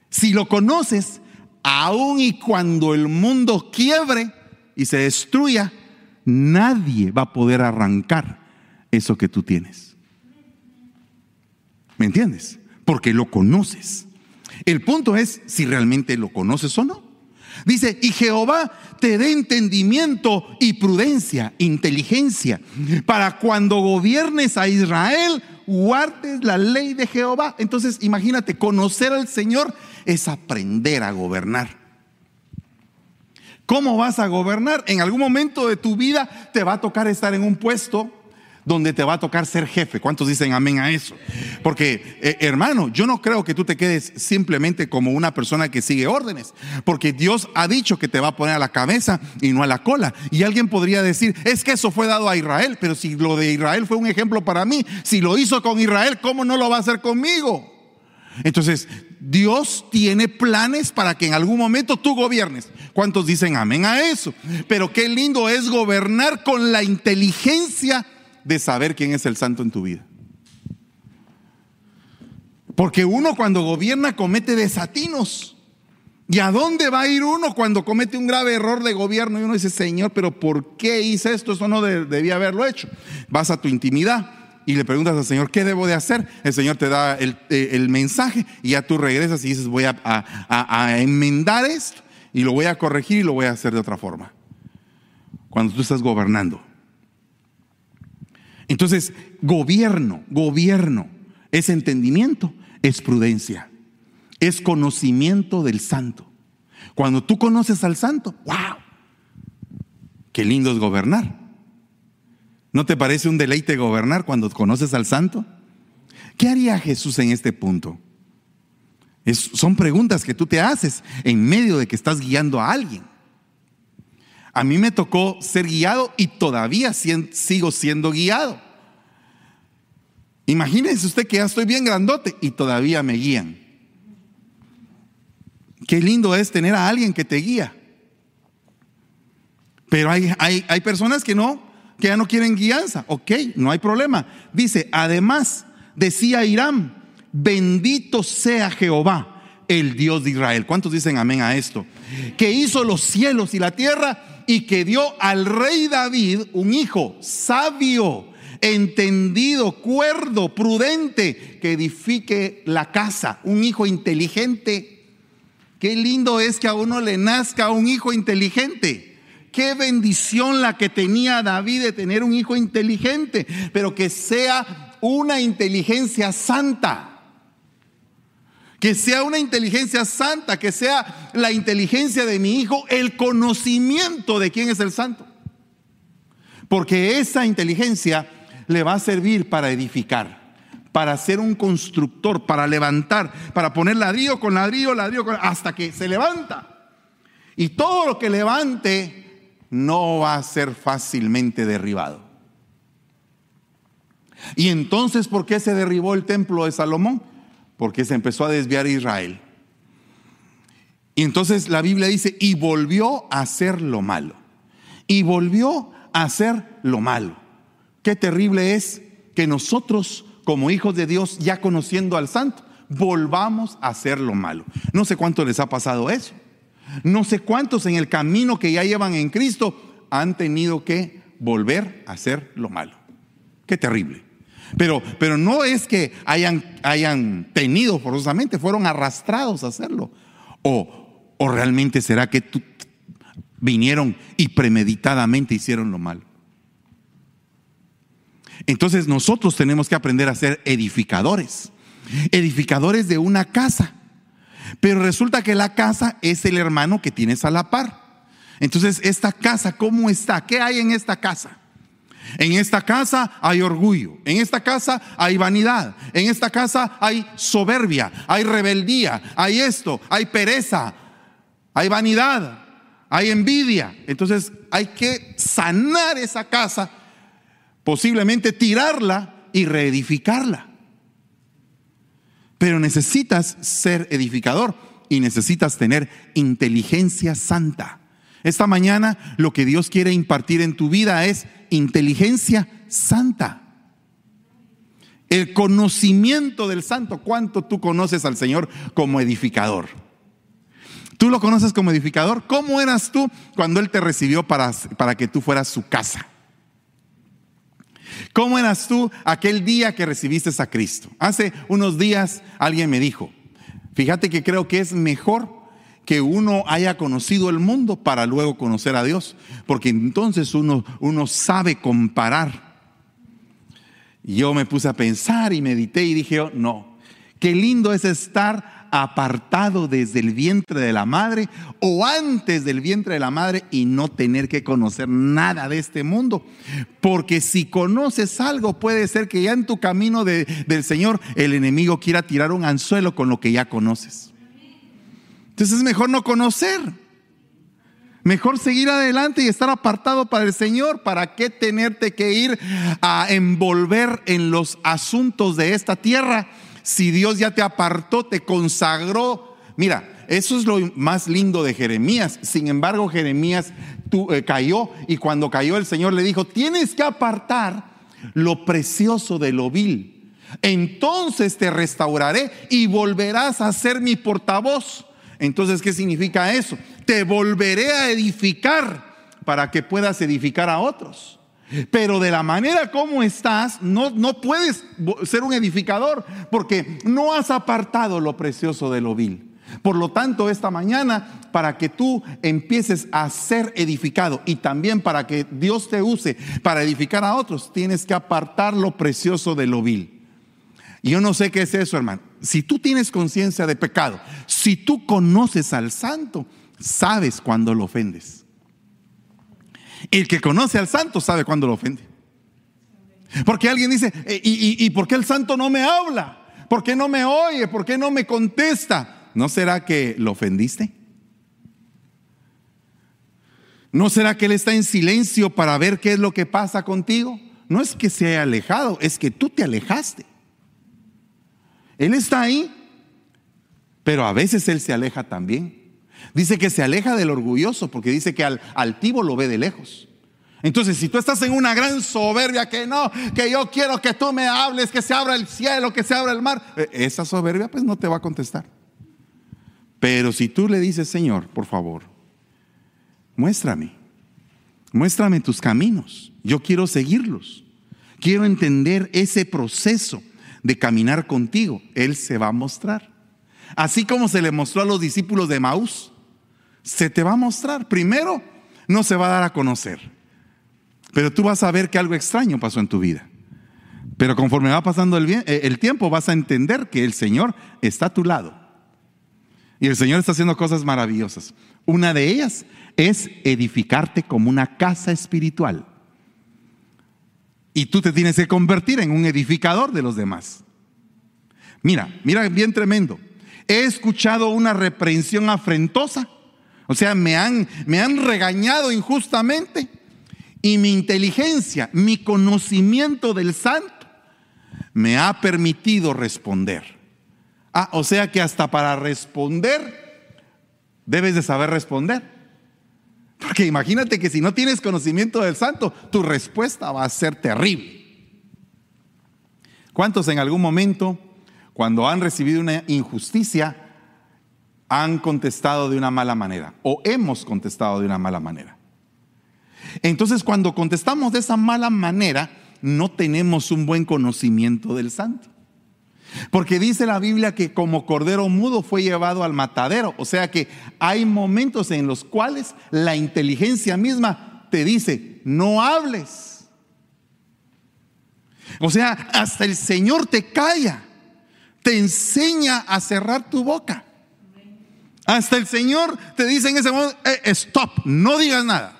Si lo conoces, aun y cuando el mundo quiebre y se destruya, nadie va a poder arrancar eso que tú tienes. ¿Me entiendes? Porque lo conoces. El punto es si realmente lo conoces o no. Dice, y Jehová te dé entendimiento y prudencia, inteligencia, para cuando gobiernes a Israel, guardes la ley de Jehová. Entonces, imagínate, conocer al Señor es aprender a gobernar. ¿Cómo vas a gobernar? En algún momento de tu vida te va a tocar estar en un puesto donde te va a tocar ser jefe. ¿Cuántos dicen amén a eso? Porque, eh, hermano, yo no creo que tú te quedes simplemente como una persona que sigue órdenes, porque Dios ha dicho que te va a poner a la cabeza y no a la cola. Y alguien podría decir, es que eso fue dado a Israel, pero si lo de Israel fue un ejemplo para mí, si lo hizo con Israel, ¿cómo no lo va a hacer conmigo? Entonces, Dios tiene planes para que en algún momento tú gobiernes. ¿Cuántos dicen amén a eso? Pero qué lindo es gobernar con la inteligencia de saber quién es el santo en tu vida. Porque uno cuando gobierna comete desatinos. ¿Y a dónde va a ir uno cuando comete un grave error de gobierno? Y uno dice, Señor, pero ¿por qué hice esto? Eso no debía haberlo hecho. Vas a tu intimidad y le preguntas al Señor, ¿qué debo de hacer? El Señor te da el, eh, mensaje y ya tú regresas y dices, voy a, a enmendar esto y lo voy a corregir y lo voy a hacer de otra forma. Cuando tú estás gobernando. Entonces, gobierno, gobierno, es entendimiento, es prudencia, es conocimiento del santo. Cuando tú conoces al santo, wow, qué lindo es gobernar. ¿No te parece un deleite gobernar cuando conoces al santo? ¿Qué haría Jesús en este punto? son preguntas que tú te haces en medio de que estás guiando a alguien. A mí me tocó ser guiado y todavía sigo siendo guiado. Imagínense usted que ya estoy bien grandote y todavía me guían. Qué lindo es tener a alguien que te guía. Pero hay, hay, hay personas que no, que ya no quieren guianza. Ok, no hay problema. Dice, además, decía Irán, bendito sea Jehová, el Dios de Israel. ¿Cuántos dicen amén a esto? Que hizo los cielos y la tierra y que dio al rey David un hijo sabio, entendido, cuerdo, prudente, que edifique la casa, un hijo inteligente. Qué lindo es que a uno le nazca un hijo inteligente. Qué bendición la que tenía David de tener un hijo inteligente, pero que sea una inteligencia santa que sea una inteligencia santa, que sea la inteligencia de mi hijo, el conocimiento de quién es el santo. Porque esa inteligencia le va a servir para edificar, para ser un constructor, para levantar, para poner ladrillo con ladrillo, ladrillo con, hasta que se levanta. Y todo lo que levante no va a ser fácilmente derribado. Y entonces, ¿por qué se derribó el templo de Salomón? porque se empezó a desviar Israel. Y entonces la Biblia dice, y volvió a hacer lo malo. Y volvió a hacer lo malo. Qué terrible es que nosotros, como hijos de Dios, ya conociendo al santo, volvamos a hacer lo malo. No sé cuánto les ha pasado eso. No sé cuántos en el camino que ya llevan en Cristo han tenido que volver a hacer lo malo. Qué terrible. Pero, pero no es que hayan, hayan tenido forzosamente, fueron arrastrados a hacerlo. O, o realmente será que vinieron y premeditadamente hicieron lo malo. Entonces nosotros tenemos que aprender a ser edificadores, edificadores de una casa. Pero resulta que la casa es el hermano que tienes a la par. Entonces, esta casa, ¿cómo está? ¿Qué hay en esta casa? En esta casa hay orgullo, en esta casa hay vanidad, en esta casa hay soberbia, hay rebeldía, hay esto, hay pereza, hay vanidad, hay envidia. Entonces hay que sanar esa casa, posiblemente tirarla y reedificarla. Pero necesitas ser edificador y necesitas tener inteligencia santa. Esta mañana lo que Dios quiere impartir en tu vida es inteligencia santa. El conocimiento del santo. ¿Cuánto tú conoces al Señor como edificador? ¿Tú lo conoces como edificador? ¿Cómo eras tú cuando Él te recibió para, para que tú fueras su casa? ¿Cómo eras tú aquel día que recibiste a Cristo? Hace unos días alguien me dijo, fíjate que creo que es mejor que uno haya conocido el mundo para luego conocer a Dios, porque entonces uno, uno sabe comparar. Yo me puse a pensar y medité y dije, oh, no, qué lindo es estar apartado desde el vientre de la madre o antes del vientre de la madre y no tener que conocer nada de este mundo. Porque si conoces algo, puede ser que ya en tu camino del Señor el enemigo quiera tirar un anzuelo con lo que ya conoces. Entonces es mejor no conocer. Mejor seguir adelante y estar apartado para el Señor. ¿Para qué tenerte que ir a envolver en los asuntos de esta tierra si Dios ya te apartó, te consagró? Mira, eso es lo más lindo de Jeremías. Sin embargo, Jeremías eh, cayó y cuando cayó el Señor le dijo, tienes que apartar lo precioso de lo vil. Entonces te restauraré y volverás a ser mi portavoz. Entonces, ¿qué significa eso? Te volveré a edificar para que puedas edificar a otros. Pero de la manera como estás, no, no puedes ser un edificador porque no has apartado lo precioso de lo vil. Por lo tanto, esta mañana, para que tú empieces a ser edificado y también para que Dios te use para edificar a otros, tienes que apartar lo precioso de lo vil. Yo no sé qué es eso, hermano. Si tú tienes conciencia de pecado, si tú conoces al santo, sabes cuando lo ofendes. El que conoce al santo sabe cuando lo ofende. Porque alguien dice, eh, ¿y, y, por qué el santo no me habla? ¿Por qué no me oye? ¿Por qué no me contesta? ¿No será que lo ofendiste? ¿No será que él está en silencio para ver qué es lo que pasa contigo? No es que se haya alejado, es que tú te alejaste. Él está ahí, pero a veces Él se aleja también. Dice que se aleja del orgulloso porque dice que al altivo lo ve de lejos. Entonces, si tú estás en una gran soberbia que no, que yo quiero que tú me hables, que se abra el cielo, que se abra el mar, eh, esa soberbia pues no te va a contestar. Pero si tú le dices, Señor, por favor, muéstrame, muéstrame tus caminos, yo quiero seguirlos, quiero entender ese proceso de caminar contigo, Él se va a mostrar. Así como se le mostró a los discípulos de Maús, se te va a mostrar. Primero, no se va a dar a conocer, pero tú vas a ver que algo extraño pasó en tu vida. Pero conforme va pasando el, eh, el tiempo, vas a entender que el Señor está a tu lado. Y el Señor está haciendo cosas maravillosas. Una de ellas es edificarte como una casa espiritual. Y tú te tienes que convertir en un edificador de los demás. Mira, mira bien tremendo. He escuchado una reprensión afrentosa. O sea, me han, me han regañado injustamente. Y mi inteligencia, mi conocimiento del santo, me ha permitido responder. Ah, o sea que hasta para responder, debes de saber responder. Porque imagínate que si no tienes conocimiento del santo, tu respuesta va a ser terrible. ¿Cuántos en algún momento, cuando han recibido una injusticia, han contestado de una mala manera? O hemos contestado de una mala manera. Entonces, cuando contestamos de esa mala manera, no tenemos un buen conocimiento del santo. Porque dice la Biblia que como cordero mudo fue llevado al matadero. O sea que hay momentos en los cuales la inteligencia misma te dice, no hables. O sea, hasta el Señor te calla, te enseña a cerrar tu boca. Hasta el Señor te dice en ese momento, eh, stop, no digas nada.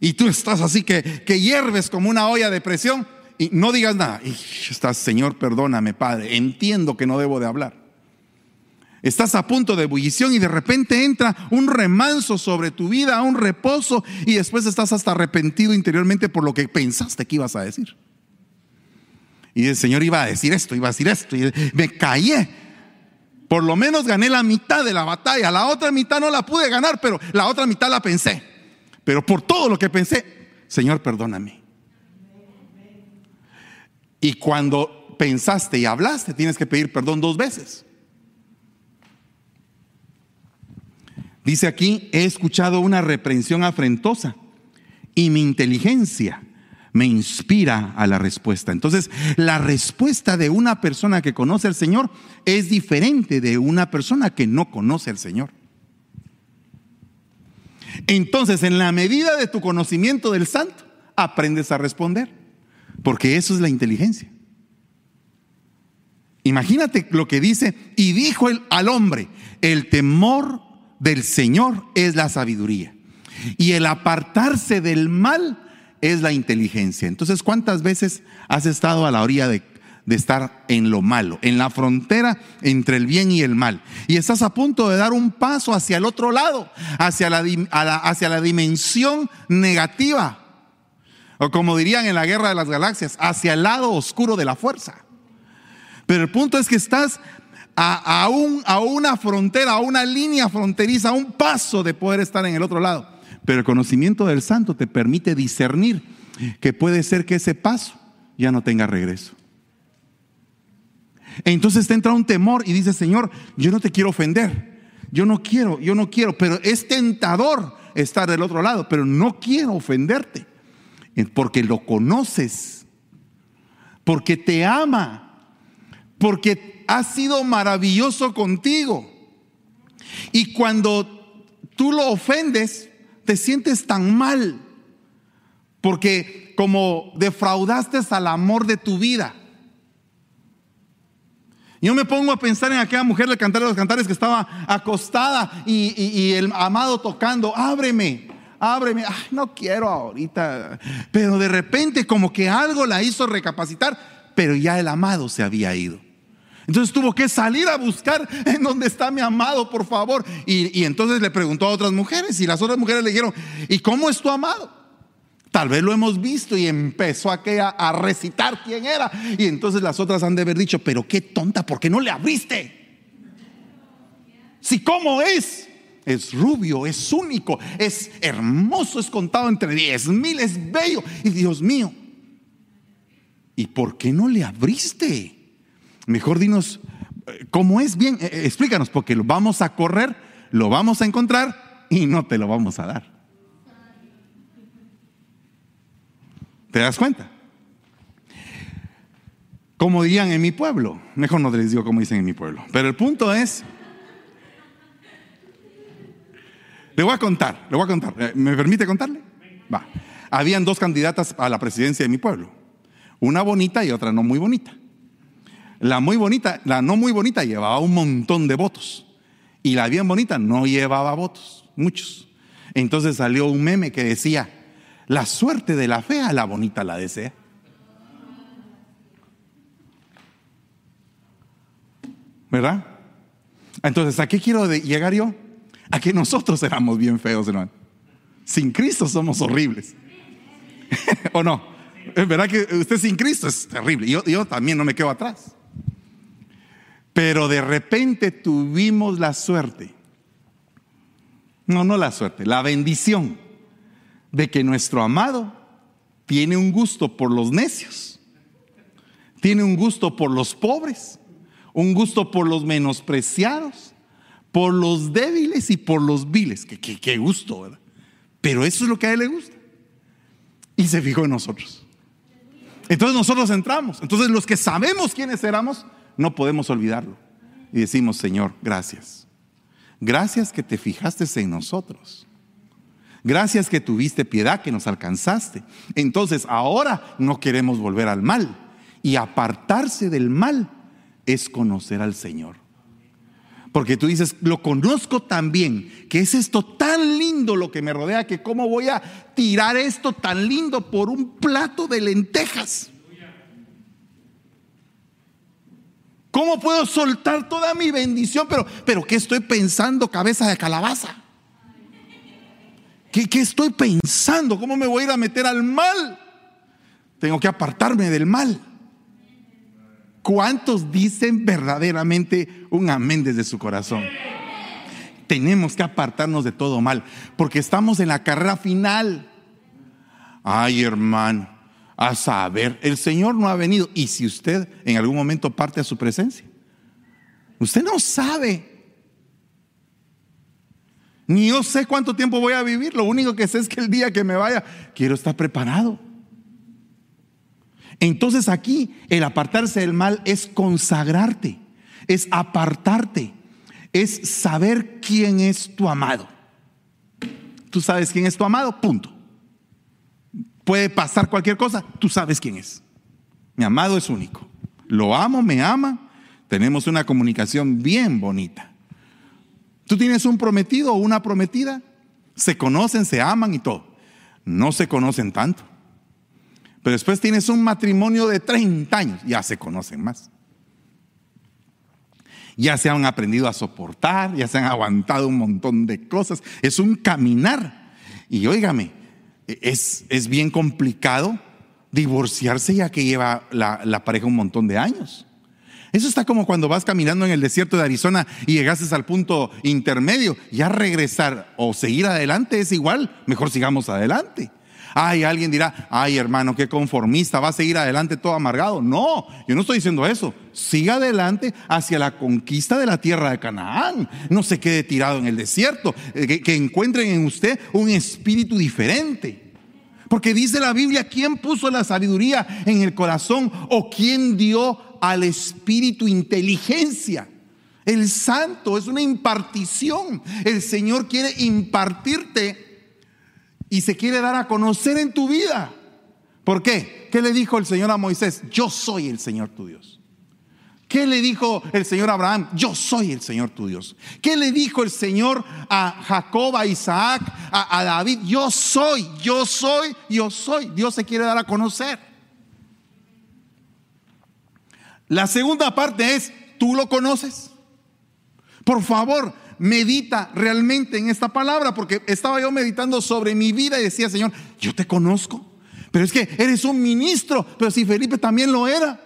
Y tú estás así que, que hierves como una olla de presión y no digas nada. Y estás, Señor, perdóname, Padre, entiendo que no debo de hablar. Estás a punto de ebullición y de repente entra un remanso sobre tu vida, un reposo, y después estás hasta arrepentido interiormente por lo que pensaste que ibas a decir. Y el Señor iba a decir esto, iba a decir esto, y me callé. Por lo menos gané la mitad de la batalla, la otra mitad no la pude ganar, pero la otra mitad la pensé. Pero por todo lo que pensé, Señor, perdóname. Y cuando pensaste y hablaste, tienes que pedir perdón dos veces. Dice aquí, he escuchado una reprensión afrentosa y mi inteligencia me inspira a la respuesta. Entonces, la respuesta de una persona que conoce al Señor es diferente de una persona que no conoce al Señor. Entonces, en la medida de tu conocimiento del santo, aprendes a responder, porque eso es la inteligencia. Imagínate lo que dice, y dijo el, al hombre, el temor del Señor es la sabiduría, y el apartarse del mal es la inteligencia. Entonces, ¿cuántas veces has estado a la orilla de, estar en lo malo, en la frontera entre el bien y el mal? Y estás a punto de dar un paso hacia el otro lado, hacia la, hacia la dimensión negativa, o como dirían en la guerra de las galaxias, hacia el lado oscuro de la fuerza. Pero el punto es que estás a, a una frontera, a una línea fronteriza, a un paso de poder estar en el otro lado. Pero el conocimiento del santo te permite discernir que puede ser que ese paso ya no tenga regreso. Entonces te entra un temor y dice, Señor, yo no te quiero ofender. Yo no quiero, yo no quiero, pero es tentador estar del otro lado, pero no quiero ofenderte. Porque lo conoces, porque te ama, porque ha sido maravilloso contigo. Y cuando tú lo ofendes, te sientes tan mal, porque como defraudaste al amor de tu vida. Yo me pongo a pensar en aquella mujer del cantar de los cantares que estaba acostada y, y- y el amado tocando, ábreme, ábreme, Ay, no quiero ahorita, pero de repente como que algo la hizo recapacitar, pero ya el amado se había ido. Entonces tuvo que salir a buscar en dónde está mi amado, por favor. Y, y entonces le preguntó a otras mujeres y las otras mujeres le dijeron, ¿y cómo es tu amado? Tal vez lo hemos visto y empezó aquella a recitar quién era. Y entonces las otras han de haber dicho, pero qué tonta, ¿por qué no le abriste? Si cómo es, es rubio, es único, es hermoso, es contado entre diez mil, es bello. Y Dios mío, ¿y por qué no le abriste? Mejor dinos, eh, ¿cómo es? Bien, eh, eh, explícanos, porque lo vamos a correr, lo vamos a encontrar y no te lo vamos a dar. ¿Te das cuenta? Como dirían en mi pueblo, mejor no les digo como dicen en mi pueblo, pero el punto es, le voy a contar, le voy a contar, ¿me permite contarle? Va. Habían dos candidatas a la presidencia de mi pueblo, una bonita y otra no muy bonita. La muy bonita, la no muy bonita llevaba un montón de votos y la bien bonita no llevaba votos, muchos. Entonces salió un meme que decía, la suerte de la fea, la bonita la desea. ¿Verdad? Entonces, ¿a qué quiero llegar yo? A que nosotros éramos bien feos, hermano. Sin Cristo somos horribles. ¿O no? Es verdad que usted sin Cristo es terrible. Yo, yo también no me quedo atrás. Pero de repente tuvimos la suerte. No, no la suerte, la bendición de que nuestro amado tiene un gusto por los necios, tiene un gusto por los pobres, un gusto por los menospreciados, por los débiles y por los viles. Qué, qué- gusto, ¿verdad? Pero eso es lo que a él le gusta. Y se fijó en nosotros. Entonces nosotros entramos. Entonces los que sabemos quiénes éramos, no podemos olvidarlo. Y decimos, Señor, gracias. Gracias que te fijaste en nosotros. Gracias que tuviste piedad, que nos alcanzaste. Entonces ahora no queremos volver al mal. Y apartarse del mal es conocer al Señor. Porque tú dices, lo conozco tan bien, que es esto tan lindo lo que me rodea, que cómo voy a tirar esto tan lindo por un plato de lentejas. ¿Cómo puedo soltar toda mi bendición? Pero, pero ¿qué estoy pensando, cabeza de calabaza? ¿Qué, ¿Qué estoy pensando? ¿Cómo me voy a ir a meter al mal? Tengo que apartarme del mal. ¿Cuántos dicen verdaderamente un amén desde su corazón? Tenemos que apartarnos de todo mal, porque estamos en la carrera final. Ay, hermano, a saber, el Señor no ha venido. Y si usted en algún momento parte a su presencia, usted no sabe. Ni yo sé cuánto tiempo voy a vivir. Lo único que sé es que el día que me vaya, quiero estar preparado. Entonces aquí el apartarse del mal es consagrarte, es apartarte, es saber quién es tu amado. Tú sabes quién es tu amado, punto. Puede pasar cualquier cosa, tú sabes quién es. Mi amado es único. Lo amo, me ama, tenemos una comunicación bien bonita. Tú tienes un prometido o una prometida, se conocen, se aman y todo. No se conocen tanto. Pero después tienes un matrimonio de 30 años, ya se conocen más. Ya se han aprendido a soportar, ya se han aguantado un montón de cosas. Es un caminar. Y óigame, es, es bien complicado divorciarse ya que lleva la, pareja un montón de años. Eso está como cuando vas caminando en el desierto de Arizona y llegases al punto intermedio. Ya regresar o seguir adelante es igual. Mejor sigamos adelante. Ay, alguien dirá, ay hermano, qué conformista, va a seguir adelante todo amargado. No, yo no estoy diciendo eso. Siga adelante hacia la conquista de la tierra de Canaán. No se quede tirado en el desierto. Eh, que, que encuentren en usted un espíritu diferente. Porque dice la Biblia, ¿quién puso la sabiduría en el corazón o quién dio al espíritu inteligencia? El santo es una impartición. El Señor quiere impartirte y se quiere dar a conocer en tu vida. ¿Por qué? ¿Qué le dijo el Señor a Moisés? Yo soy el Señor tu Dios. ¿Qué le dijo el Señor a Abraham? Yo soy el Señor tu Dios. ¿Qué le dijo el Señor a Jacob, a Isaac, a, a, David? Yo soy, yo soy, yo soy. Dios se quiere dar a conocer. La segunda parte es, ¿tú lo conoces? Por favor, medita realmente en esta palabra, porque estaba yo meditando sobre mi vida y decía, Señor, yo te conozco, pero es que eres un ministro, pero si Felipe también lo era.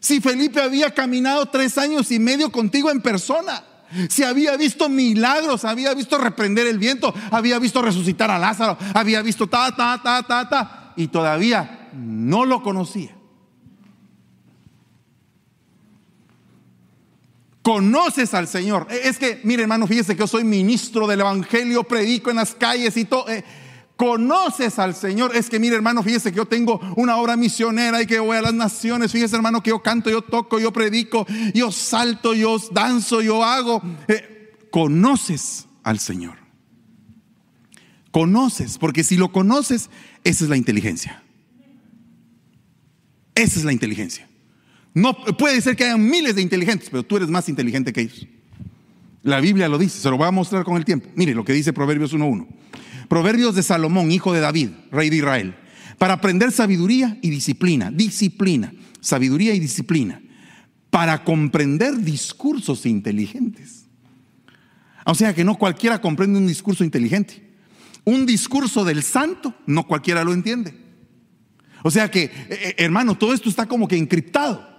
Si Felipe había caminado tres años y medio contigo en persona, si había visto milagros, había visto reprender el viento, había visto resucitar a Lázaro, había visto ta, ta, ta, ta, ta, y todavía no lo conocía. Conoces al Señor. Es que, mire hermano, fíjese que yo soy ministro del Evangelio, predico en las calles y todo. Eh, conoces al Señor. Es que, mire hermano, fíjese que yo tengo una obra misionera y que voy a las naciones. Fíjese hermano que yo canto, yo toco, yo predico, yo salto, yo danzo, yo hago. Eh, conoces al Señor. Conoces, porque si lo conoces, esa es la inteligencia. Esa es la inteligencia. No puede ser que hayan miles de inteligentes, pero tú eres más inteligente que ellos. La Biblia lo dice, se lo voy a mostrar con el tiempo. Mire lo que dice Proverbios 1.1. Proverbios de Salomón, hijo de David, rey de Israel, para aprender sabiduría y disciplina, disciplina, sabiduría y disciplina, para comprender discursos inteligentes. O sea que no cualquiera comprende un discurso inteligente. Un discurso del santo, no cualquiera lo entiende. O sea que, eh, hermano, todo esto está como que encriptado.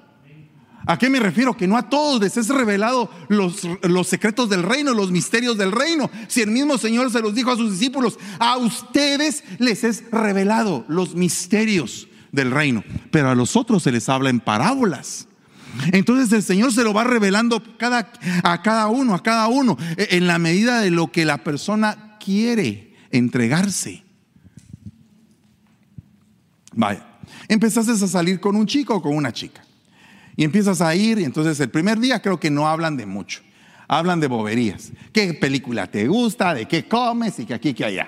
¿A qué me refiero? Que no a todos les es revelado los, secretos del reino, los misterios del reino. Si el mismo Señor se los dijo a sus discípulos, a ustedes les es revelado los misterios del reino, pero a los otros se les habla en parábolas. Entonces el Señor se lo va revelando a cada uno, a cada uno, e, en la medida de lo que la persona quiere entregarse. Vaya. Empezaste a salir con un chico o con una chica. Y empiezas a ir y entonces el primer día creo que no hablan de mucho. Hablan de boberías. ¿Qué película te gusta? ¿De qué comes? Y que aquí, que allá.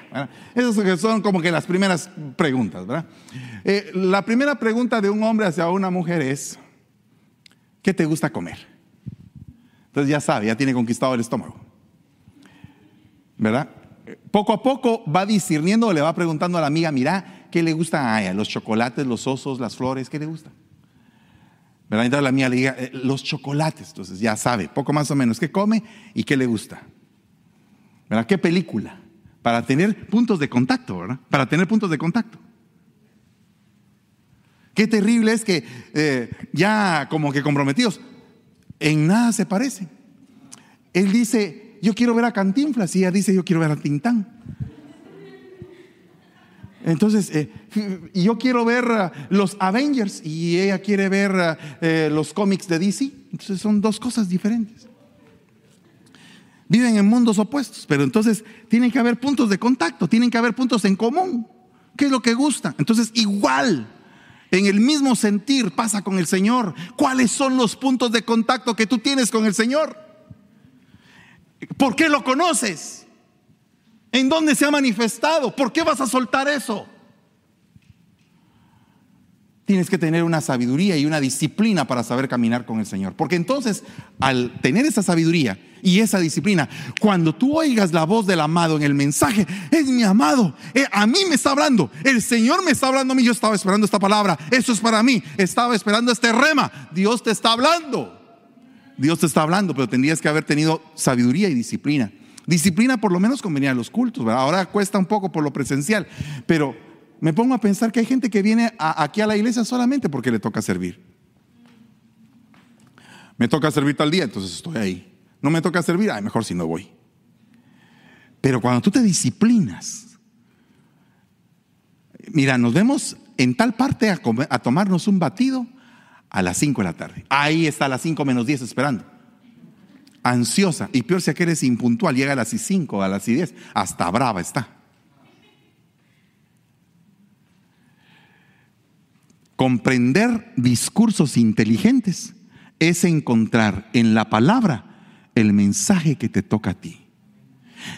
Esas son como que las primeras preguntas, ¿verdad? Eh, la primera pregunta de un hombre hacia una mujer es, ¿qué te gusta comer? Entonces ya sabe, ya tiene conquistado el estómago. ¿Verdad? Poco a poco va discerniendo, le va preguntando a la amiga, mira, ¿qué le gusta a ella? Los chocolates, los osos, las flores, ¿qué le gusta? ¿Verdad? Entonces la mía le diga, eh, los chocolates, entonces ya sabe, poco más o menos, qué come y qué le gusta. ¿Verdad? ¿Qué película? Para tener puntos de contacto, ¿verdad? Para tener puntos de contacto. Qué terrible es que eh, ya como que comprometidos, en nada se parecen. Él dice, yo quiero ver a Cantinflas y ella dice, yo quiero ver a Tintán. Entonces, eh, yo quiero ver los Avengers y ella quiere ver eh, los cómics de DC. Entonces son dos cosas diferentes. Viven en mundos opuestos, pero entonces tienen que haber puntos de contacto, tienen que haber puntos en común. ¿Qué es lo que gusta? Entonces, igual, en el mismo sentir pasa con el Señor. ¿Cuáles son los puntos de contacto que tú tienes con el Señor? ¿Por qué lo conoces? ¿En dónde se ha manifestado? ¿Por qué vas a soltar eso? Tienes que tener una sabiduría y una disciplina para saber caminar con el Señor. Porque entonces, al tener esa sabiduría y esa disciplina, cuando tú oigas la voz del amado en el mensaje, es mi amado, eh, a mí me está hablando, el Señor me está hablando a mí, yo estaba esperando esta palabra, eso es para mí, estaba esperando este rema, Dios te está hablando. Dios te está hablando, pero tendrías que haber tenido sabiduría y disciplina. Disciplina por lo menos convenía a los cultos, ahora cuesta un poco por lo presencial, pero me pongo a pensar que hay gente que viene aquí a la iglesia solamente porque le toca servir. Me toca servir tal día, entonces estoy ahí. No me toca servir, ay, mejor si no voy. Pero cuando tú te disciplinas, mira, nos vemos en tal parte a, a tomarnos un batido a las 5 de la tarde. Ahí está a las 5 menos 10 esperando ansiosa. Y peor si aquel es impuntual, llega a las 5, a las 10, hasta brava está. Comprender discursos inteligentes es encontrar en la palabra el mensaje que te toca a ti.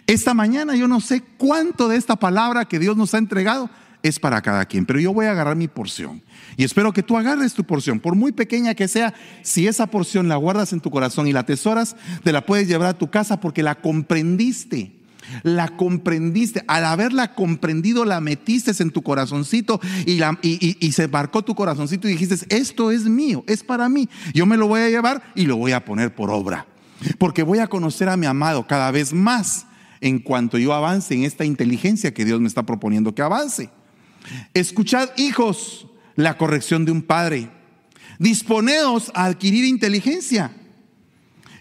Esta mañana yo no sé cuánto de esta palabra que Dios nos ha entregado es para cada quien, pero yo voy a agarrar mi porción. Y espero que tú agarres tu porción, por muy pequeña que sea, si esa porción la guardas en tu corazón y la atesoras, te la puedes llevar a tu casa porque la comprendiste. La comprendiste, al haberla comprendido, la metiste en tu corazoncito y, la, y, se marcó tu corazoncito y dijiste, esto es mío, es para mí, yo me lo voy a llevar y lo voy a poner por obra, porque voy a conocer a mi amado cada vez más en cuanto yo avance en esta inteligencia que Dios me está proponiendo que avance. Escuchad, hijos, la corrección de un padre. Disponeos a adquirir inteligencia.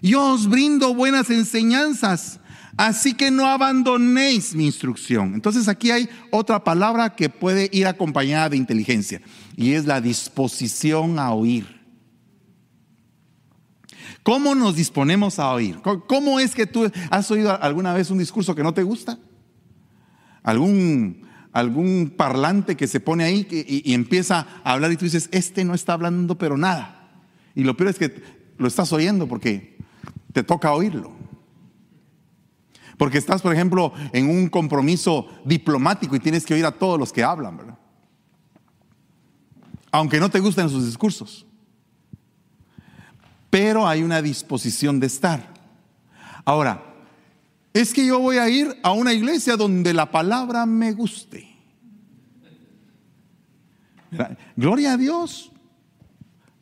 Yo os brindo buenas enseñanzas, así que no abandonéis mi instrucción. Entonces aquí hay otra palabra que puede ir acompañada de inteligencia y es la disposición a oír. ¿Cómo nos disponemos a oír? ¿Cómo es que tú has oído alguna vez un discurso que no te gusta? ¿Algún algún parlante que se pone ahí y, empieza a hablar y tú dices, este no está hablando pero nada. Y lo peor es que lo estás oyendo porque te toca oírlo. Porque estás, por ejemplo, en un compromiso diplomático y tienes que oír a todos los que hablan, ¿verdad? Aunque no te gusten sus discursos. Pero hay una disposición de estar. Ahora, es que yo voy a ir a una iglesia donde la palabra me guste. Gloria a Dios.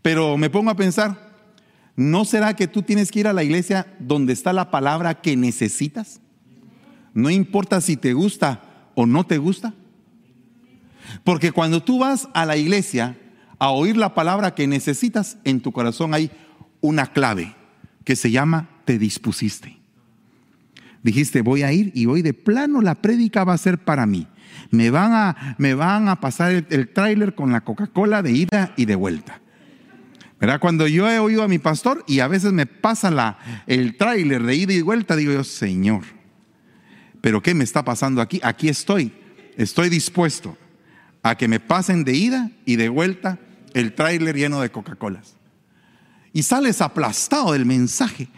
Pero me pongo a pensar, ¿no será que tú tienes que ir a la iglesia donde está la palabra que necesitas? No importa si te gusta o no te gusta. Porque cuando tú vas a la iglesia a oír la palabra que necesitas, en tu corazón hay una clave que se llama te dispusiste dijiste, voy a ir y hoy de plano la prédica va a ser para mí. Me van a, me van a pasar el, tráiler con la Coca-Cola de ida y de vuelta. ¿Verdad? Cuando yo he oído a mi pastor y a veces me pasa la, el tráiler de ida y vuelta, digo yo, Señor, ¿pero qué me está pasando aquí? Aquí estoy, estoy dispuesto a que me pasen de ida y de vuelta el tráiler lleno de Coca-Colas. Y sales aplastado del mensaje.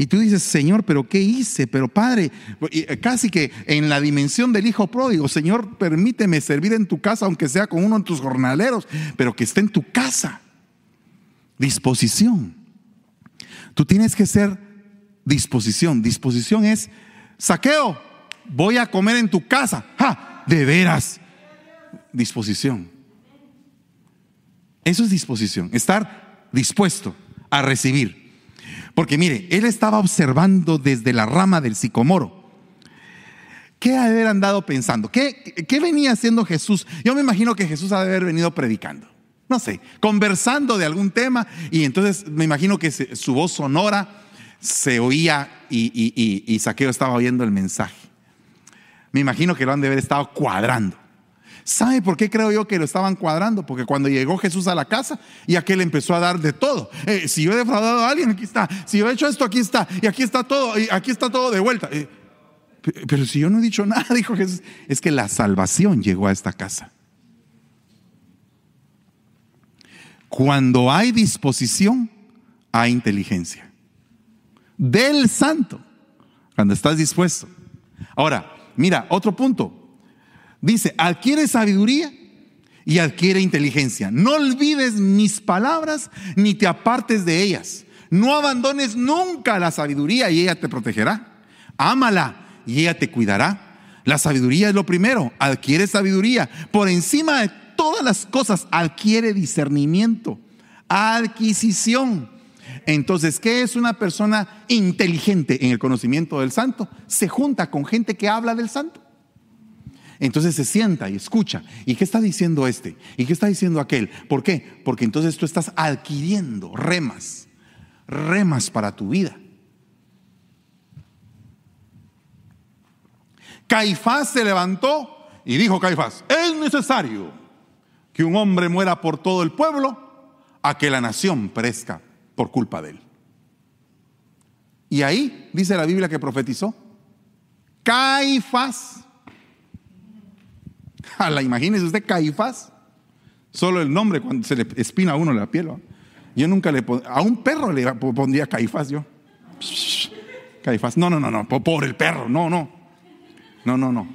Y tú dices, Señor, pero ¿qué hice? Pero Padre, eh, casi que en la dimensión del Hijo pródigo, Señor, permíteme servir en tu casa, aunque sea con uno de tus jornaleros, pero que esté en tu casa. Disposición. Tú tienes que ser disposición. Disposición es, saqueo, voy a comer en tu casa. ¡Ja! De veras. Disposición. Eso es disposición. Estar dispuesto a recibir. Porque mire, él estaba observando desde la rama del sicomoro. ¿Qué haber andado pensando? ¿Qué, ¿Qué, venía haciendo Jesús? Yo me imagino que Jesús ha de haber venido predicando. No sé, conversando de algún tema. Y entonces me imagino que su voz sonora se oía y, y, y Saqueo estaba oyendo el mensaje. Me imagino que lo han de haber estado cuadrando. ¿Sabe por qué creo yo que lo estaban cuadrando? Porque cuando llegó Jesús a la casa y aquel empezó a dar de todo. Eh, si yo he defraudado a alguien, aquí está. Si yo he hecho esto, aquí está. Y aquí está todo. Y aquí está todo de vuelta. Eh, pero si yo no he dicho nada, dijo Jesús, es que la salvación llegó a esta casa. Cuando hay disposición, hay inteligencia. Del santo. Cuando estás dispuesto. Ahora, mira, otro punto. Dice, adquiere sabiduría y adquiere inteligencia. No olvides mis palabras ni te apartes de ellas. No abandones nunca la sabiduría y ella te protegerá. Ámala y ella te cuidará. La sabiduría es lo primero. Adquiere sabiduría. Por encima de todas las cosas, adquiere discernimiento, adquisición. Entonces, ¿qué es una persona inteligente en el conocimiento del santo? Se junta con gente que habla del santo. Entonces se sienta y escucha. ¿Y qué está diciendo este? ¿Y qué está diciendo aquel? ¿Por qué? Porque entonces tú estás adquiriendo remas, remas para tu vida. Caifás se levantó y dijo Caifás, es necesario que un hombre muera por todo el pueblo a que la nación perezca por culpa de él. Y ahí dice la Biblia que profetizó. Caifás a la imagínese usted Caifás. Solo el nombre cuando se le espina a uno la piel. Yo nunca le a un perro le pondría Caifás yo. Caifás. No, no, no, no, por el perro. No, no. No, no, no.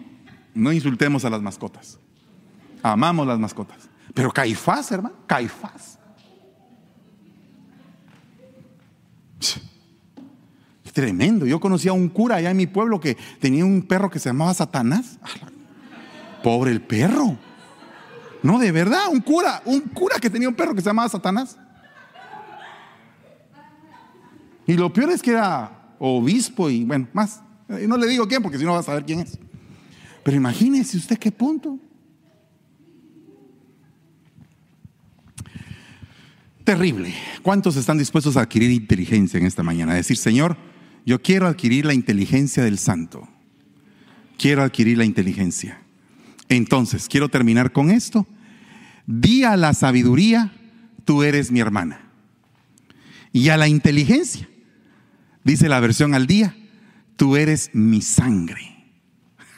No insultemos a las mascotas. Amamos las mascotas. Pero Caifás, hermano, Caifás. Tremendo. Yo conocía a un cura allá en mi pueblo que tenía un perro que se llamaba Satanás. Pobre el perro. No, de verdad, un cura, un cura que tenía un perro que se llamaba Satanás. Y lo peor es que era obispo y bueno, más. Y no le digo quién porque si no va a saber quién es. Pero imagínese usted qué punto. Terrible. ¿Cuántos están dispuestos a adquirir inteligencia en esta mañana? A decir, Señor, yo quiero adquirir la inteligencia del santo. Quiero adquirir la inteligencia. Entonces, quiero terminar con esto. Di a la sabiduría, tú eres mi hermana. Y a la inteligencia, dice la versión al día, tú eres mi sangre.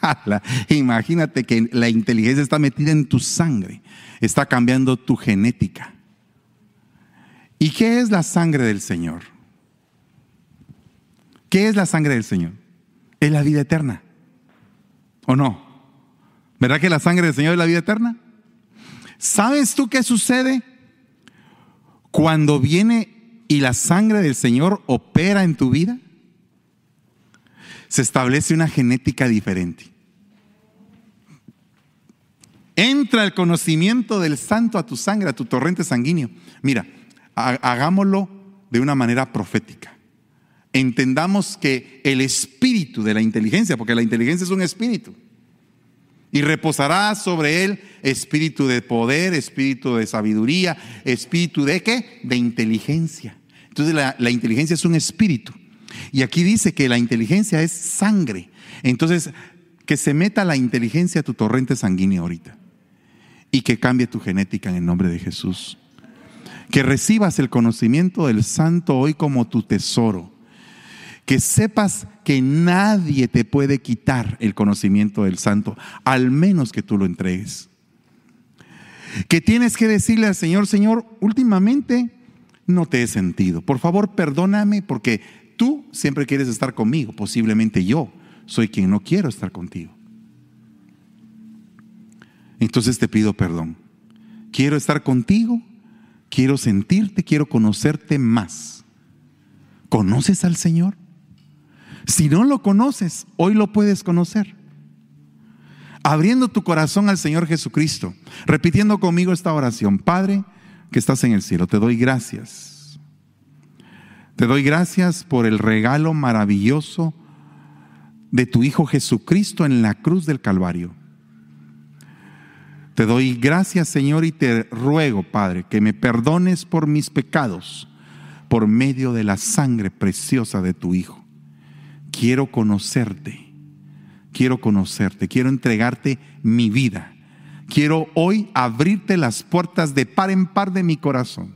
Imagínate que la inteligencia está metida en tu sangre, está cambiando tu genética. ¿Y qué es la sangre del Señor? ¿Qué es la sangre del Señor? Es la vida eterna. ¿O no? ¿Verdad que la sangre del Señor es la vida eterna? ¿Sabes tú qué sucede cuando viene y la sangre del Señor opera en tu vida? Se establece una genética diferente. Entra el conocimiento del santo a tu sangre, a tu torrente sanguíneo. Mira, hagámoslo de una manera profética. Entendamos que el espíritu de la inteligencia, porque la inteligencia es un espíritu, y reposará sobre él espíritu de poder, espíritu de sabiduría, espíritu de qué? De inteligencia. Entonces la, la, inteligencia es un espíritu. Y aquí dice que la inteligencia es sangre. Entonces, que se meta la inteligencia a tu torrente sanguíneo ahorita. Y que cambie tu genética en el nombre de Jesús. Que recibas el conocimiento del santo hoy como tu tesoro que sepas que nadie te puede quitar el conocimiento del santo, al menos que tú lo entregues. que tienes que decirle al Señor, Señor, últimamente no te he sentido. Por favor, perdóname porque tú siempre quieres estar conmigo. Posiblemente yo soy quien no quiero estar contigo. Entonces te pido perdón. Quiero estar contigo, quiero sentirte, quiero conocerte más. ¿Conoces al Señor? Si no lo conoces, hoy lo puedes conocer. Abriendo tu corazón al Señor Jesucristo, repitiendo conmigo esta oración. Padre, que estás en el cielo, te doy gracias. Te doy gracias por el regalo maravilloso de tu Hijo Jesucristo en la cruz del Calvario. Te doy gracias, Señor, y te ruego, Padre, que me perdones por mis pecados por medio de la sangre preciosa de tu Hijo. Quiero conocerte, quiero conocerte, quiero entregarte mi vida. Quiero hoy abrirte las puertas de par en par de mi corazón.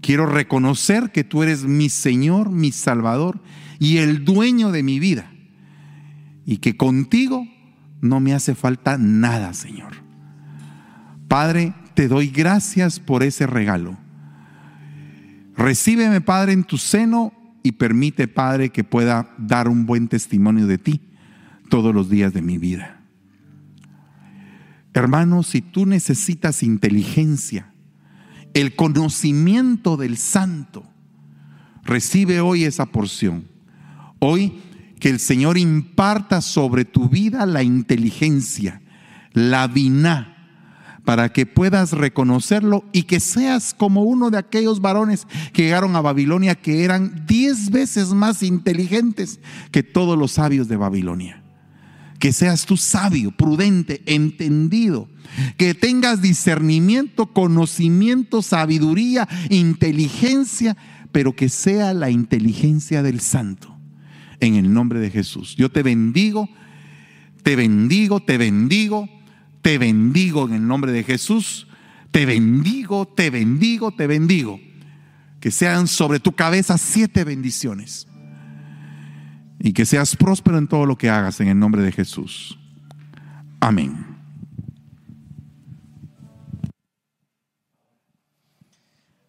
Quiero reconocer que tú eres mi Señor, mi Salvador y el dueño de mi vida. Y que contigo no me hace falta nada, Señor. Padre, te doy gracias por ese regalo. Recíbeme, Padre, en tu seno y permite, Padre, que pueda dar un buen testimonio de ti todos los días de mi vida. Hermanos, si tú necesitas inteligencia, el conocimiento del santo, recibe hoy esa porción. Hoy que el Señor imparta sobre tu vida la inteligencia, la vina, para que puedas reconocerlo y que seas como uno de aquellos varones que llegaron a Babilonia que eran diez veces más inteligentes que todos los sabios de Babilonia. Que seas tú sabio, prudente, entendido, que tengas discernimiento, conocimiento, sabiduría, inteligencia, pero que sea la inteligencia del santo. En el nombre de Jesús. Yo te bendigo, te bendigo, te bendigo te bendigo en el nombre de Jesús. Te bendigo, te bendigo, te bendigo. Que sean sobre tu cabeza siete bendiciones. Y que seas próspero en todo lo que hagas en el nombre de Jesús. Amén.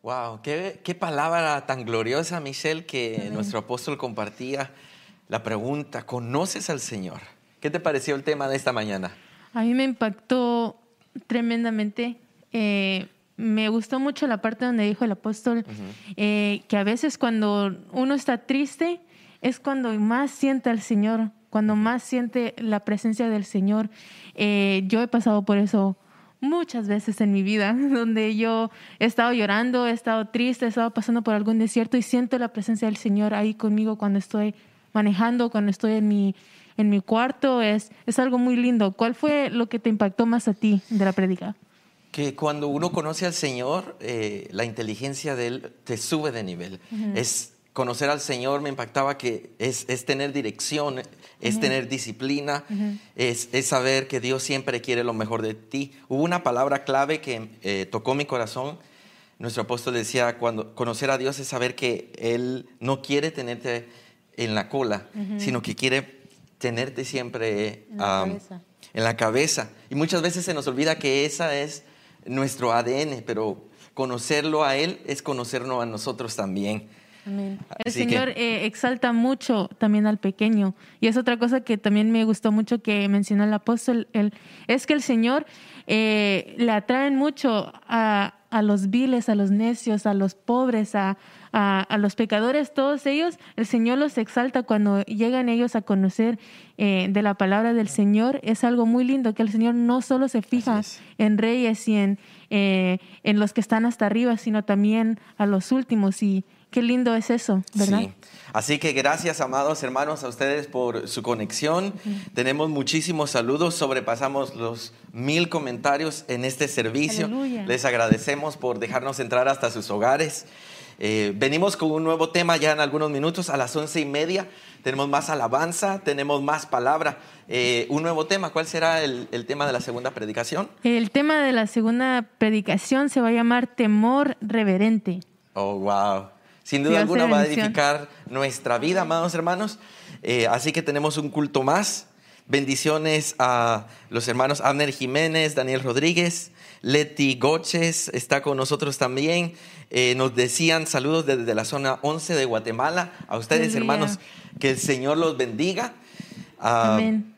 Wow, qué, qué, palabra tan gloriosa, Michelle, que nuestro apóstol compartía la pregunta, ¿conoces al Señor? ¿Qué te pareció el tema de esta mañana? A mí me impactó tremendamente. Eh, me gustó mucho la parte donde dijo el apóstol eh, que a veces cuando uno está triste es cuando más siente al Señor, cuando más siente la presencia del Señor. Eh, yo he pasado por eso muchas veces en mi vida, donde yo he estado llorando, he estado triste, he estado pasando por algún desierto y siento la presencia del Señor ahí conmigo cuando estoy manejando, cuando estoy en mi, en mi cuarto, es, es algo muy lindo. ¿Cuál fue lo que te impactó más a ti de la prédica? Que cuando uno conoce al Señor, eh, la inteligencia de Él te sube de nivel. Es conocer al Señor me impactaba que es, es tener dirección, es tener disciplina, es, es, saber que Dios siempre quiere lo mejor de ti. Hubo una palabra clave que eh, tocó mi corazón. Nuestro apóstol decía, cuando conocer a Dios es saber que Él no quiere tenerte en la cola, sino que quiere tenerte siempre en la, cabeza. Y muchas veces se nos olvida que esa es nuestro ADN, pero conocerlo a Él es conocernos a nosotros también. El Señor eh, exalta mucho también al pequeño. Y es otra cosa que también me gustó mucho que mencionó el apóstol, es que el Señor eh, le atraen mucho a, a los viles, a los necios, a los pobres, a, a, los pecadores, todos ellos, el Señor los exalta cuando llegan ellos a conocer eh, de la palabra del Señor. Es algo muy lindo que el Señor no solo se fija en reyes y en, eh, en los que están hasta arriba, sino también a los últimos. Y qué lindo es eso, ¿verdad? Sí. Así que gracias, amados hermanos, a ustedes por su conexión. Tenemos muchísimos saludos, sobrepasamos los mil comentarios en este servicio. Les agradecemos por dejarnos entrar hasta sus hogares. Eh, venimos con un nuevo tema ya en algunos minutos, a las once y media. Tenemos más alabanza, tenemos más palabra. Eh, un nuevo tema, ¿cuál será el, tema de la segunda predicación? El tema de la segunda predicación se va a llamar temor reverente. Oh, wow. Sin duda alguna va a edificar nuestra vida, amados hermanos. Eh, así que tenemos un culto más. Bendiciones a los hermanos Abner Jiménez, Daniel Rodríguez, Leti Goches está con nosotros también. Eh, nos decían saludos desde la zona 11 de Guatemala. A ustedes, Aleluya. hermanos, que el Señor los bendiga. Ah, Amén.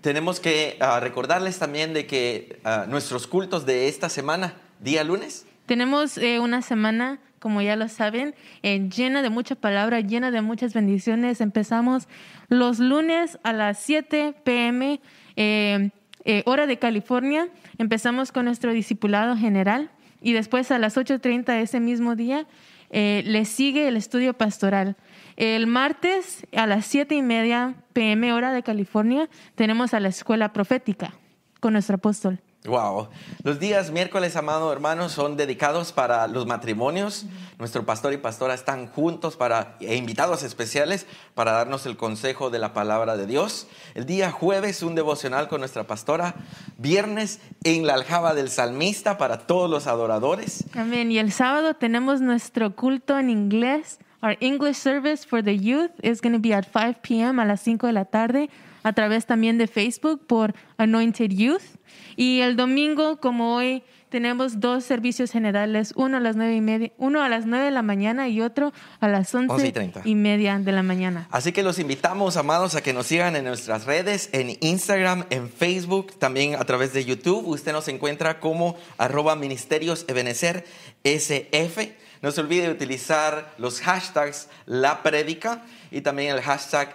tenemos que ah, recordarles también de que ah, nuestros cultos de esta semana, día lunes, Tenemos eh, una semana, como ya lo saben, eh, llena de mucha palabra, llena de muchas bendiciones. Empezamos los lunes a las 7 pm, eh, eh, hora de California. Empezamos con nuestro discipulado general y después a las 8.30 ese mismo día le sigue el estudio pastoral. El martes a las 7 y media pm, hora de California, tenemos a la escuela profética con nuestro apóstol. Wow. Los días miércoles, amados hermanos, son dedicados para los matrimonios. Nuestro pastor y pastora están juntos para, e invitados especiales para darnos el consejo de la palabra de Dios. El día jueves, un devocional con nuestra pastora. Viernes, en la aljaba del salmista para todos los adoradores. Amén. Y el sábado tenemos nuestro culto en inglés. Our English service for the youth is going to be at 5 p.m. a las 5 de la tarde a través también de Facebook por Anointed Youth. Y el domingo, como hoy, tenemos dos servicios generales, uno a las nueve y media, uno a las 9 de la mañana y otro a las 11 11 y 30. y media de la mañana. Así que los invitamos, amados, a que nos sigan en nuestras redes, en Instagram, en Facebook, también a través de YouTube. Usted nos encuentra como arroba ministerios Ebenezer SF. No se olvide de utilizar los hashtags La Prédica y también el hashtag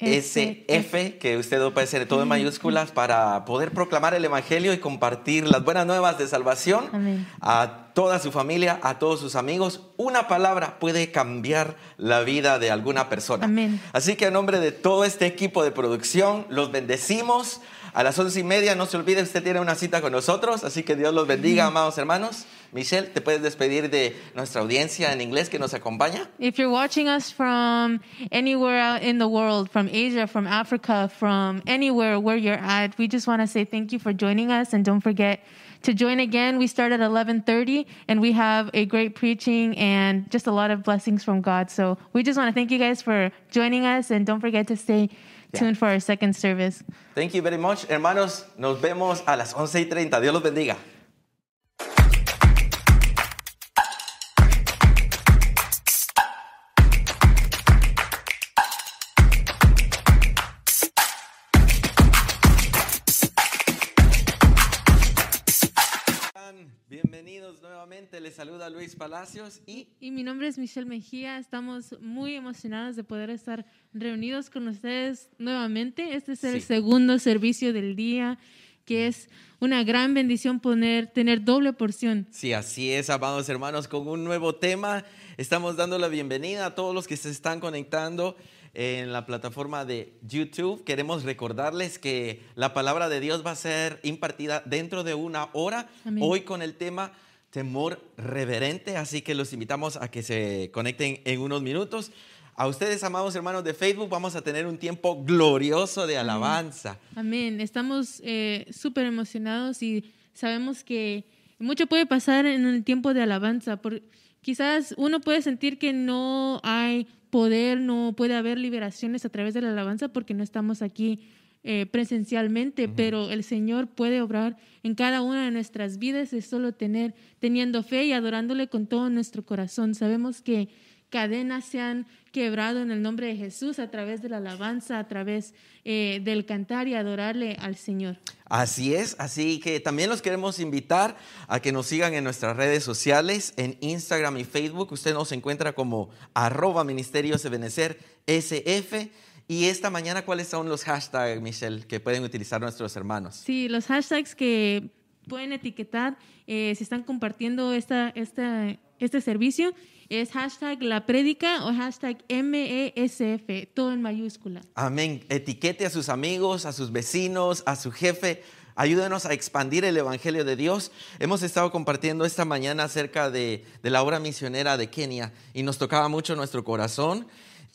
MESF, que usted lo puede hacer todo en mayúsculas para poder proclamar el Evangelio y compartir las buenas nuevas de salvación Amén. a toda su familia, a todos sus amigos. Una palabra puede cambiar la vida de alguna persona. Amén. Así que a nombre de todo este equipo de producción, los bendecimos. A las once y media, no se olvide, usted tiene una cita con nosotros, así que Dios los bendiga, amados hermanos. Michelle, ¿te puedes despedir de nuestra audiencia en inglés que nos acompaña? If you're watching us from anywhere out in the world, from Asia, from Africa, from anywhere where you're at, we just want to say thank you for joining us and don't forget to join again. We start at 11:30 and we have a great preaching and just a lot of blessings from God. So, we just want to thank you guys for joining us and don't forget to stay tuned for our second service. Thank you very much. Hermanos, nos vemos a las once y treinta. Dios los bendiga. Nuevamente. Les saluda Luis Palacios y Y mi nombre es Michelle Mejía. Estamos muy emocionados de poder estar reunidos con ustedes nuevamente. Este es el Sí. segundo servicio del día, que es una gran bendición poner, tener doble porción. Sí, así es, amados hermanos, con un nuevo tema. Estamos dando la bienvenida a todos los que se están conectando en la plataforma de YouTube. Queremos recordarles que la palabra de Dios va a ser impartida dentro de una hora, Amén. hoy con el tema temor reverente, así que los invitamos a que se conecten en unos minutos. A ustedes, amados hermanos de Facebook, vamos a tener un tiempo glorioso de alabanza. Amén. Estamos eh, súper emocionados y sabemos que mucho puede pasar en el tiempo de alabanza. Por, quizás uno puede sentir que no hay poder, no puede haber liberaciones a través de la alabanza porque no estamos aquí eh, presencialmente, pero el Señor puede obrar en cada una de nuestras vidas. Es solo tener, teniendo fe y adorándole con todo nuestro corazón. Sabemos que cadenas se han quebrado en el nombre de Jesús a través de la alabanza, a través eh, del cantar y adorarle al Señor. Así es, así que también los queremos invitar a que nos sigan en nuestras redes sociales, en Instagram y Facebook. Usted nos encuentra como arroba ministerios SF. Y esta mañana, ¿cuáles son los hashtags, Michelle, que pueden utilizar nuestros hermanos? Sí, los hashtags que pueden etiquetar eh, si están compartiendo esta, esta, este servicio es hashtag la prédica o hashtag MESF, todo en mayúscula. Amén. Etiquete a sus amigos, a sus vecinos, a su jefe. Ayúdenos a expandir el Evangelio de Dios. Hemos estado compartiendo esta mañana acerca de, de la obra misionera de Kenia y nos tocaba mucho nuestro corazón.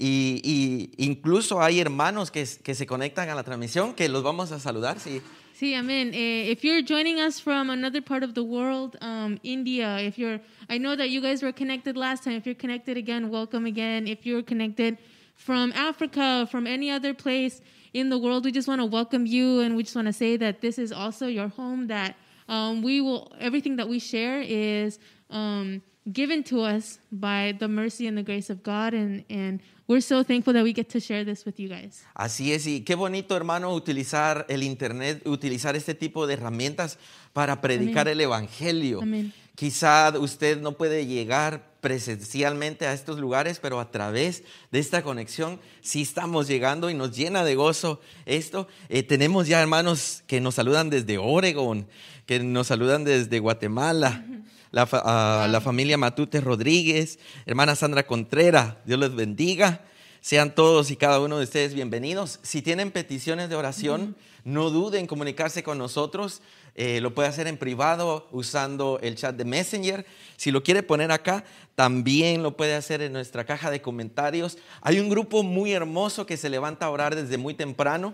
Y, incluso hay hermanos que, que se conectan a la transmisión que los vamos a saludar. Sí. Sí, amén. Eh, if you're joining us from another part of the world, um, India, if you're, I know that you guys were connected last time. If you're connected again, welcome again. If you're connected from Africa, from any other place in the world, we just want to welcome you and we just want to say that this is also your home, that um, we will, everything that we share is um, given to us by the mercy and the grace of God. And, and we're so thankful that we get to share this with you guys. Así es, y qué bonito, hermano, utilizar el Internet, utilizar este tipo de herramientas para predicar Amén. el Evangelio. Amén. Quizá usted no puede llegar presencialmente a estos lugares, pero a través de esta conexión sí estamos llegando y nos llena de gozo esto. Eh, tenemos ya hermanos que nos saludan desde Oregon, que nos saludan desde Guatemala. La, ah, la familia Matute Rodríguez, hermana Sandra Contreras, Dios les bendiga. Sean todos y cada uno de ustedes bienvenidos. Si tienen peticiones de oración, no duden en comunicarse con nosotros. Eh, lo puede hacer en privado usando el chat de Messenger. Si lo quiere poner acá, también lo puede hacer en nuestra caja de comentarios. Hay un grupo muy hermoso que se levanta a orar desde muy temprano.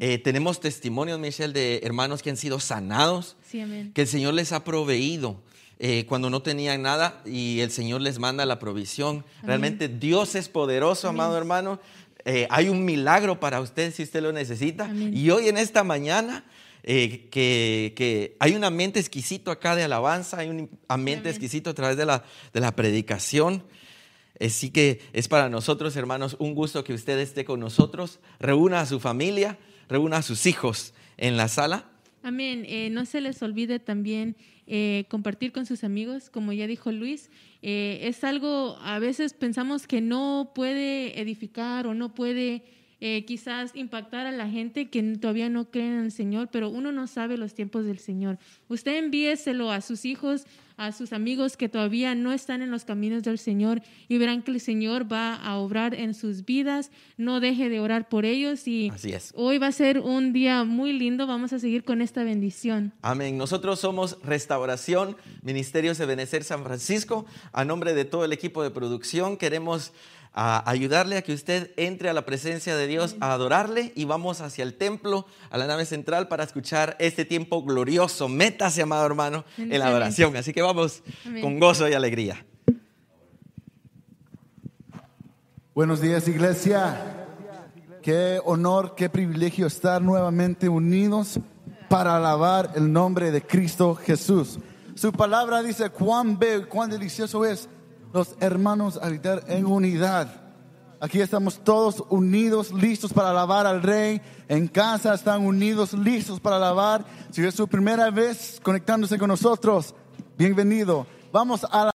Eh, tenemos testimonios, Michelle, de hermanos que han sido sanados Sí, que el Señor les ha proveído eh, cuando no tenían nada y el Señor les manda la provisión. Realmente Dios es poderoso, amado hermano. Eh, hay un milagro para usted si usted lo necesita. Amén. Y hoy en esta mañana, eh, que, que hay un ambiente exquisito acá de alabanza, hay un ambiente Amén. exquisito a través de la, de la predicación. Así que es para nosotros, hermanos, un gusto que usted esté con nosotros. Reúna a su familia, reúna a sus hijos en la sala. Amén. Eh, no se les olvide también eh, compartir con sus amigos, como ya dijo Luis. eh, es algo, a veces pensamos que no puede edificar o no puede eh, quizás impactar a la gente que todavía no creen en el Señor, pero uno no sabe los tiempos del Señor. Usted envíeselo a sus hijos, a sus amigos que todavía no están en los caminos del Señor y verán que el Señor va a obrar en sus vidas. No deje de orar por ellos y Así es. Hoy va a ser un día muy lindo. Vamos a seguir con esta bendición. Amén. Nosotros somos Restauración, Ministerios de Benecer San Francisco. A nombre de todo el equipo de producción queremos ah, ayudarle a que usted entre a la presencia de Dios, a adorarle y vamos hacia el templo, a la nave central para escuchar este tiempo glorioso. Métase, amado hermano, en la adoración. Así que vamos con gozo y alegría. Buenos días, iglesia. Qué honor, qué privilegio estar nuevamente unidos para alabar el nombre de Cristo Jesús. Su palabra dice cuán bello, cuán delicioso es los hermanos habitar en unidad. Aquí estamos todos unidos, listos para alabar al Rey. En casa están unidos, listos para alabar. Si es su primera vez conectándose con nosotros, bienvenido. Vamos a